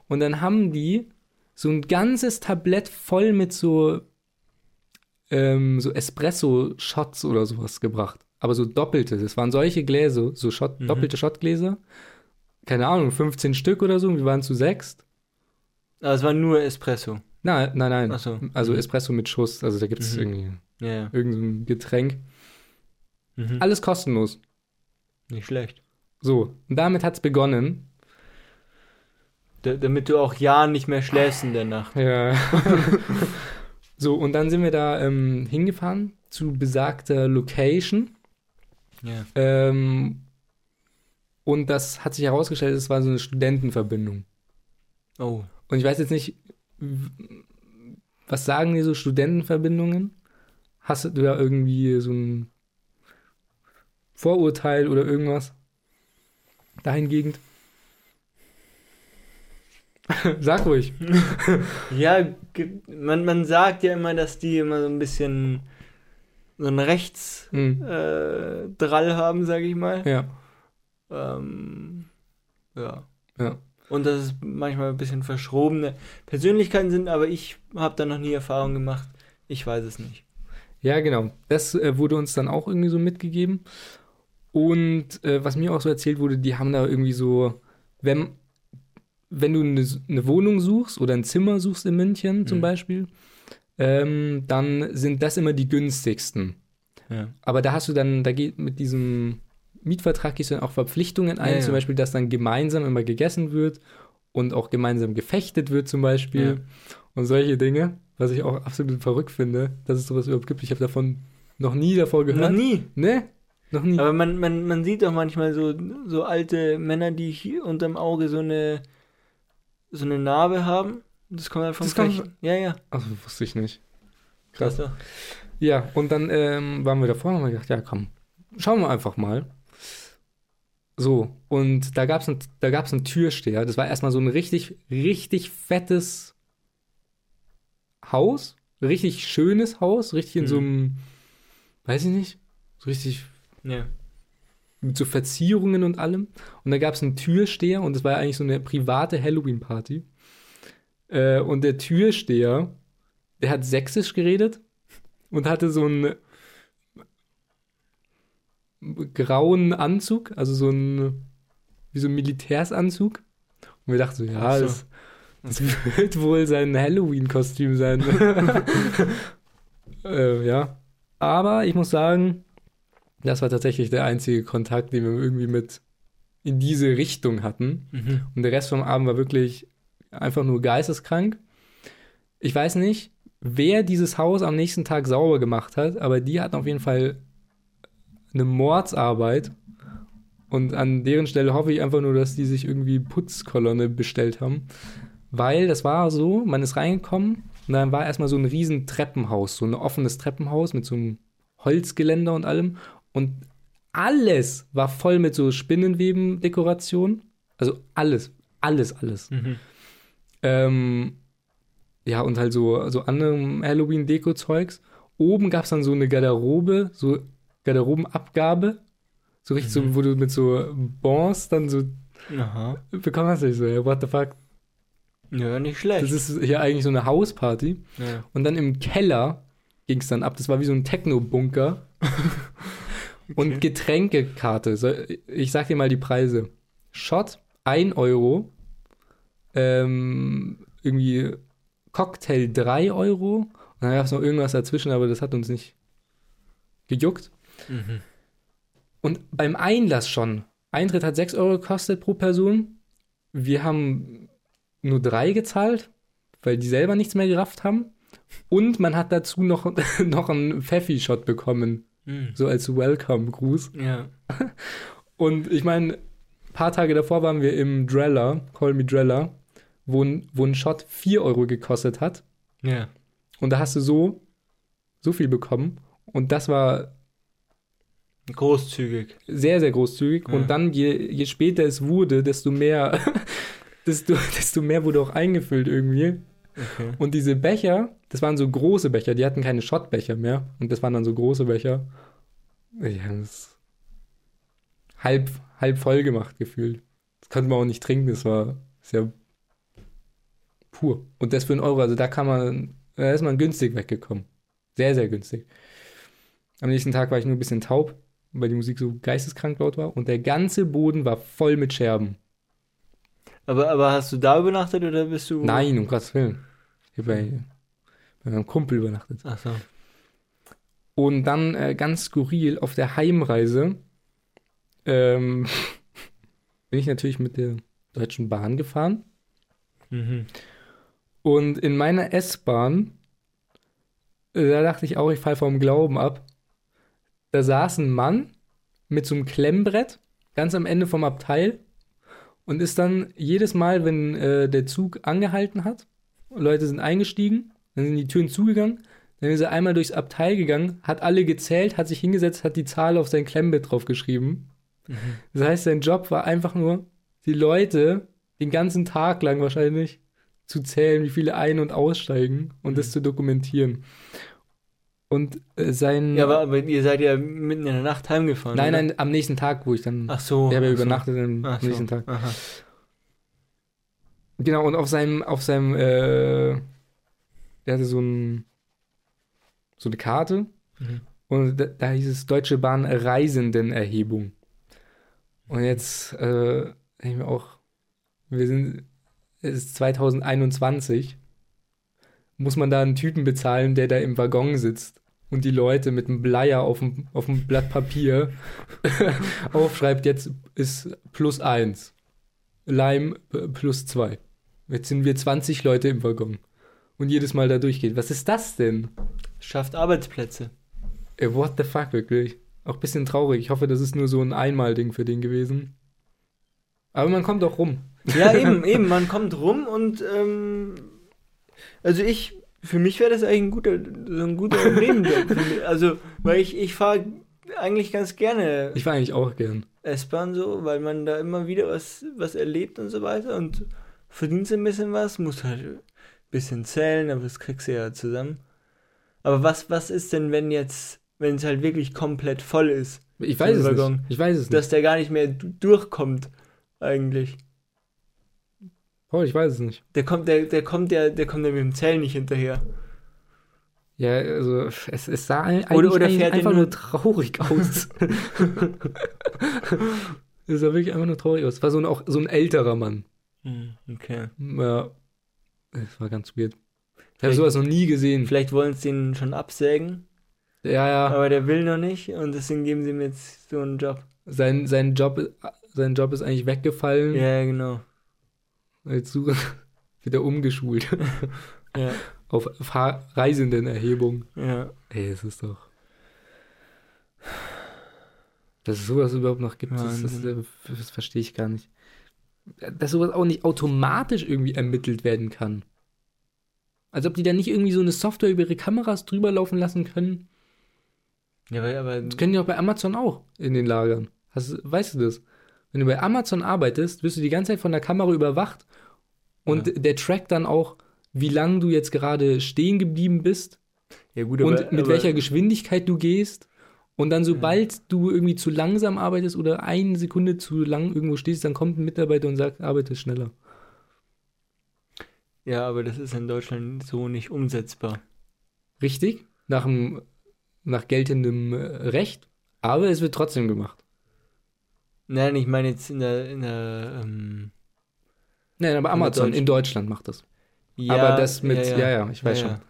Und dann haben die so ein ganzes Tablett voll mit so, ähm, so Espresso-Shots oder sowas gebracht. Aber so doppelte. Das waren solche Gläser, so Shot, Mhm. doppelte Shotgläser. Keine Ahnung, 15 Stück oder so. Wir waren zu sechst. Aber es war nur Espresso. Nein, nein, nein. So. Also Mhm. Espresso mit Schuss. Also da gibt es Mhm. irgendwie ja. irgendein Getränk. Mhm. Alles kostenlos. Nicht schlecht. So, und damit hat's begonnen. Da, damit du auch ja nicht mehr schläfst in der Nacht. Ja. so, und dann sind wir da ähm, hingefahren zu besagter Location. Ja. Ähm, und das hat sich herausgestellt, es war so eine Studentenverbindung. Oh. Und ich weiß jetzt nicht, was sagen dir so Studentenverbindungen? Hast du da irgendwie so ein Vorurteil oder irgendwas dahingehend? Sag ruhig. Ja, man, man sagt ja immer, dass die immer so ein bisschen so einen Rechtsdrall Hm. äh, haben, sage ich mal. Ja, Ähm, ja. ja. Und dass es manchmal ein bisschen verschrobene Persönlichkeiten sind, aber ich habe da noch nie Erfahrung gemacht. Ich weiß es nicht. Ja, genau. Das äh, wurde uns dann auch irgendwie so mitgegeben. Und äh, was mir auch so erzählt wurde, die haben da irgendwie so, wenn, wenn du eine, eine Wohnung suchst oder ein Zimmer suchst in München zum Mhm. Beispiel, ähm, dann sind das immer die günstigsten. Ja. Aber da hast du dann, da geht mit diesem Mietvertrag gehst du dann auch Verpflichtungen ein, Ja, ja. zum Beispiel, dass dann gemeinsam immer gegessen wird und auch gemeinsam gefechtet wird zum Beispiel und solche Dinge, was ich auch absolut verrückt finde, dass es sowas überhaupt gibt. Ich habe davon noch nie davor gehört. Noch nie. Ne? Noch nie. Aber man, man, man sieht doch manchmal so, so alte Männer, die hier unterm Auge so eine, so eine Narbe haben. Das kommt halt vom Das kommt- Fechten. Ja, ja. Also wusste ich nicht. Krass. Krass. Ja, und dann ähm, waren wir davor und haben gedacht, ja komm, schauen wir einfach mal. So, und da gab es da gab's einen Türsteher. Das war erstmal so ein richtig, richtig fettes Haus. Richtig schönes Haus. Richtig in Mhm. so einem, weiß ich nicht, so richtig Ja. mit so Verzierungen und allem. Und da gab es einen Türsteher und das war ja eigentlich so eine private Halloween-Party. Äh, und der Türsteher, der hat sächsisch geredet und hatte so einen grauen Anzug, also so ein, wie so ein Militärsanzug. Und wir dachten so, ja, Ach so. das, das wird wohl sein Halloween-Kostüm sein. äh, ja. Aber ich muss sagen, das war tatsächlich der einzige Kontakt, den wir irgendwie mit in diese Richtung hatten. Mhm. Und der Rest vom Abend war wirklich einfach nur geisteskrank. Ich weiß nicht, wer dieses Haus am nächsten Tag sauber gemacht hat, aber die hatten auf jeden Fall eine Mordsarbeit. Und an deren Stelle hoffe ich einfach nur, dass die sich irgendwie Putzkolonne bestellt haben. Weil das war so, man ist reingekommen und dann war erstmal so ein riesen Treppenhaus, so ein offenes Treppenhaus mit so einem Holzgeländer und allem. Und alles war voll mit so Spinnenweben-Dekoration. Also alles, alles, alles. Mhm. Ähm, ja, und halt so, so anderem Halloween-Deko-Zeugs. Oben gab es dann so eine Garderobe, so Garderobenabgabe. So richtig Mhm. so, wo du mit so Bons dann so Aha. bekommen hast. Ich so, ja, what the fuck? Ja, nicht schlecht. Das ist hier eigentlich so eine Hausparty. ja. Und dann im Keller ging es dann ab. Das war wie so ein Techno-Bunker. Und Getränkekarte. Ich sag dir mal die Preise. Shot 1 Euro. Ähm, irgendwie Cocktail 3 Euro. Und dann gab es noch irgendwas dazwischen, aber das hat uns nicht gejuckt. Mhm. Und beim Einlass schon. Eintritt hat 6 Euro gekostet pro Person. Wir haben nur drei gezahlt, weil die selber nichts mehr gerafft haben. Und man hat dazu noch, noch einen Pfeffi-Shot bekommen, Mhm. so als Welcome-Gruß. Ja. Und ich meine, ein paar Tage davor waren wir im Dreller, Call Me Dreller, wo ein, wo ein Shot 4 Euro gekostet hat. Ja. Und da hast du so, so viel bekommen. Und das war Großzügig. sehr, sehr großzügig. Ja. Und dann, je, je später es wurde, desto mehr, desto, desto mehr wurde auch eingefüllt irgendwie. Okay. Und diese Becher, das waren so große Becher, die hatten keine Schottbecher mehr. Und das waren dann so große Becher. Die haben es halb, halb voll gemacht gefühlt. Das konnte man auch nicht trinken, das war sehr pur. Und das für einen Euro, also da kann man, da ist man günstig weggekommen. Sehr, sehr günstig. Am nächsten Tag war ich nur ein bisschen taub, weil die Musik so geisteskrank laut war. Und der ganze Boden war voll mit Scherben. Aber, aber hast du da übernachtet oder bist du. Nein, um Gottes Willen. Ich habe bei, bei meinem Kumpel übernachtet. Ach so. Und dann äh, ganz skurril auf der Heimreise ähm, bin ich natürlich mit der Deutschen Bahn gefahren. Mhm. Und in meiner S-Bahn, äh, da dachte ich auch, ich falle vom Glauben ab. Da saß ein Mann mit so einem Klemmbrett ganz am Ende vom Abteil und ist dann jedes Mal, wenn äh, der Zug angehalten hat, Leute sind eingestiegen, dann sind die Türen zugegangen, dann ist er einmal durchs Abteil gegangen, hat alle gezählt, hat sich hingesetzt, hat die Zahl auf sein Klemmbrett draufgeschrieben. Mhm. Das heißt, sein Job war einfach nur, die Leute den ganzen Tag lang wahrscheinlich zu zählen, wie viele ein- und aussteigen und das Mhm. zu dokumentieren. Und äh, sein. Ja, aber, aber ihr seid ja mitten in der Nacht heimgefahren. nein, oder? nein, am nächsten Tag, wo ich dann. Ach so. habe ja ach so. übernachtet am Ach so. nächsten Tag. Aha. Genau, und auf seinem, auf seinem, äh, der hatte so ein, so eine Karte Mhm. und da, da hieß es Deutsche Bahn Reisendenerhebung. Und jetzt, äh, denke ich mir auch, wir sind, ist 2021, muss man da einen Typen bezahlen, der da im Waggon sitzt und die Leute mit einem Bleier auf dem, auf dem Blatt Papier aufschreibt, jetzt ist plus eins. Leim äh, plus zwei. Jetzt sind wir 20 Leute im Waggon. Und jedes Mal da durchgeht. Was ist das denn? Schafft Arbeitsplätze. Ey, what the fuck, wirklich? Auch ein bisschen traurig. Ich hoffe, das ist nur so ein Einmal-Ding für den gewesen. Aber man kommt auch rum. Ja, eben, eben. Man kommt rum und ähm, also ich, für mich wäre das eigentlich ein guter, so ein guter Nebenjob. Also, weil ich, ich fahre eigentlich ganz gerne Ich war eigentlich auch gern. S-Bahn so, weil man da immer wieder was, was erlebt und so weiter und verdienst ein bisschen was, musst halt ein bisschen zählen, aber das kriegst du ja zusammen. Aber was, was ist denn, wenn jetzt, wenn es halt wirklich komplett voll ist, Ich weiß es Waggon. nicht. Ich weiß es nicht. dass der gar nicht mehr du- durchkommt, eigentlich. Paul, ich weiß es nicht. Der kommt, der, der kommt ja, der kommt ja mit dem Zählen nicht hinterher. Ja, also es, es sah eigentlich, Oder- oder fährt einfach nur- nur traurig aus. es sah wirklich einfach nur traurig aus. Es war so ein, auch so ein älterer Mann. Hm, Okay. Ja, es war ganz weird. Ich habe sowas noch nie gesehen. Vielleicht wollen sie den schon absägen, Ja, ja. aber der will noch nicht und deswegen geben sie ihm jetzt so einen Job. Sein, sein, Job, sein Job ist eigentlich weggefallen. Ja, genau. Als Suche wieder umgeschult. Ja, Auf Reisendenerhebung. ja. Ey, das ist doch. Dass es sowas überhaupt noch gibt, das, das, das verstehe ich gar nicht. Dass sowas auch nicht automatisch irgendwie ermittelt werden kann. Als ob die da nicht irgendwie so eine Software über ihre Kameras drüber laufen lassen können. Ja, aber, aber Das können die auch bei Amazon auch in den Lagern. Hast, weißt du das? Wenn du bei Amazon arbeitest, wirst du die ganze Zeit von der Kamera überwacht und Ja. der trackt dann auch, wie lange du jetzt gerade stehen geblieben bist ja gut, und aber, mit aber, welcher Geschwindigkeit du gehst. Und dann, sobald du irgendwie zu langsam arbeitest oder eine Sekunde zu lang irgendwo stehst, dann kommt ein Mitarbeiter und sagt, arbeite schneller. Ja, aber das ist in Deutschland so nicht umsetzbar. Richtig? Nach, dem, nach geltendem äh, Recht. Aber es wird trotzdem gemacht. Nein, ich meine jetzt in der, in der, ähm, Nein, aber Amazon Deutsch- in Deutschland macht das. aber das mit, ja, ja, ja, ich weiß Ja, schon. ja.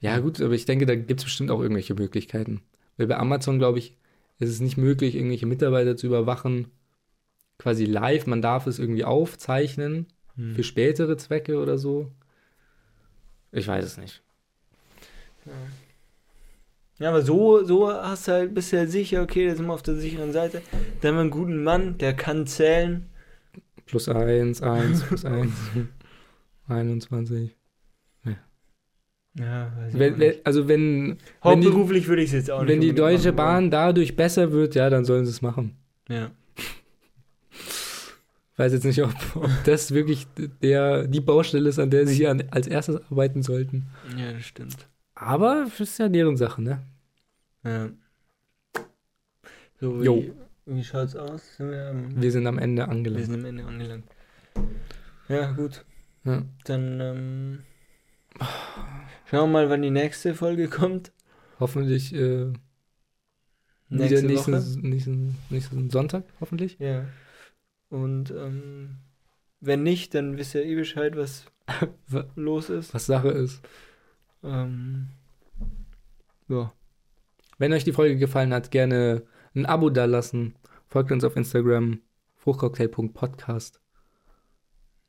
Ja, gut, aber ich denke, da gibt es bestimmt auch irgendwelche Möglichkeiten. Weil bei Amazon, glaube ich, ist es nicht möglich, irgendwelche Mitarbeiter zu überwachen, quasi live. Man darf es irgendwie aufzeichnen Hm. für spätere Zwecke oder so. Ich weiß es nicht. Ja, aber so, so hast du halt, bist du halt sicher, okay, da sind wir auf der sicheren Seite. Da haben wir einen guten Mann, der kann zählen. Plus eins, eins, plus eins. 21. Ja, weiß ich Wenn, wenn, nicht. also wenn, wenn die, Hauptberuflich würde ich es jetzt auch nicht. wenn die Deutsche machen. Bahn dadurch besser wird, ja, dann sollen sie es machen. Ja. Weiß jetzt nicht, ob, ob das wirklich der, die Baustelle ist, an der sie an, als erstes arbeiten sollten. ja, das stimmt. Aber das ist ja deren Sache, ne? Ja. So, Jo. Wie, schaut's aus? Sind wir, am, Wir sind am Ende wir angelangt. sind am Ende angelangt. Ja, gut. Ja. Dann ähm, schauen wir mal, wann die nächste Folge kommt. Hoffentlich äh, Nächste wieder nächsten, Woche. nächsten, nächsten Sonntag, hoffentlich. Ja. Und ähm, wenn nicht, dann wisst ihr eh Bescheid, was Wa- los ist. Was Sache ist. Ähm, ja. Wenn euch die Folge gefallen hat, gerne ein Abo dalassen. Folgt uns auf Instagram, fruchtcocktail.podcast.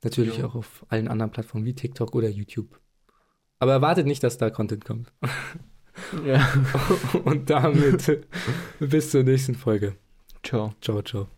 Natürlich Jo. auch auf allen anderen Plattformen wie TikTok oder YouTube. Aber erwartet nicht, dass da Content kommt. Ja. Und damit bis zur nächsten Folge. Ciao. Ciao, ciao.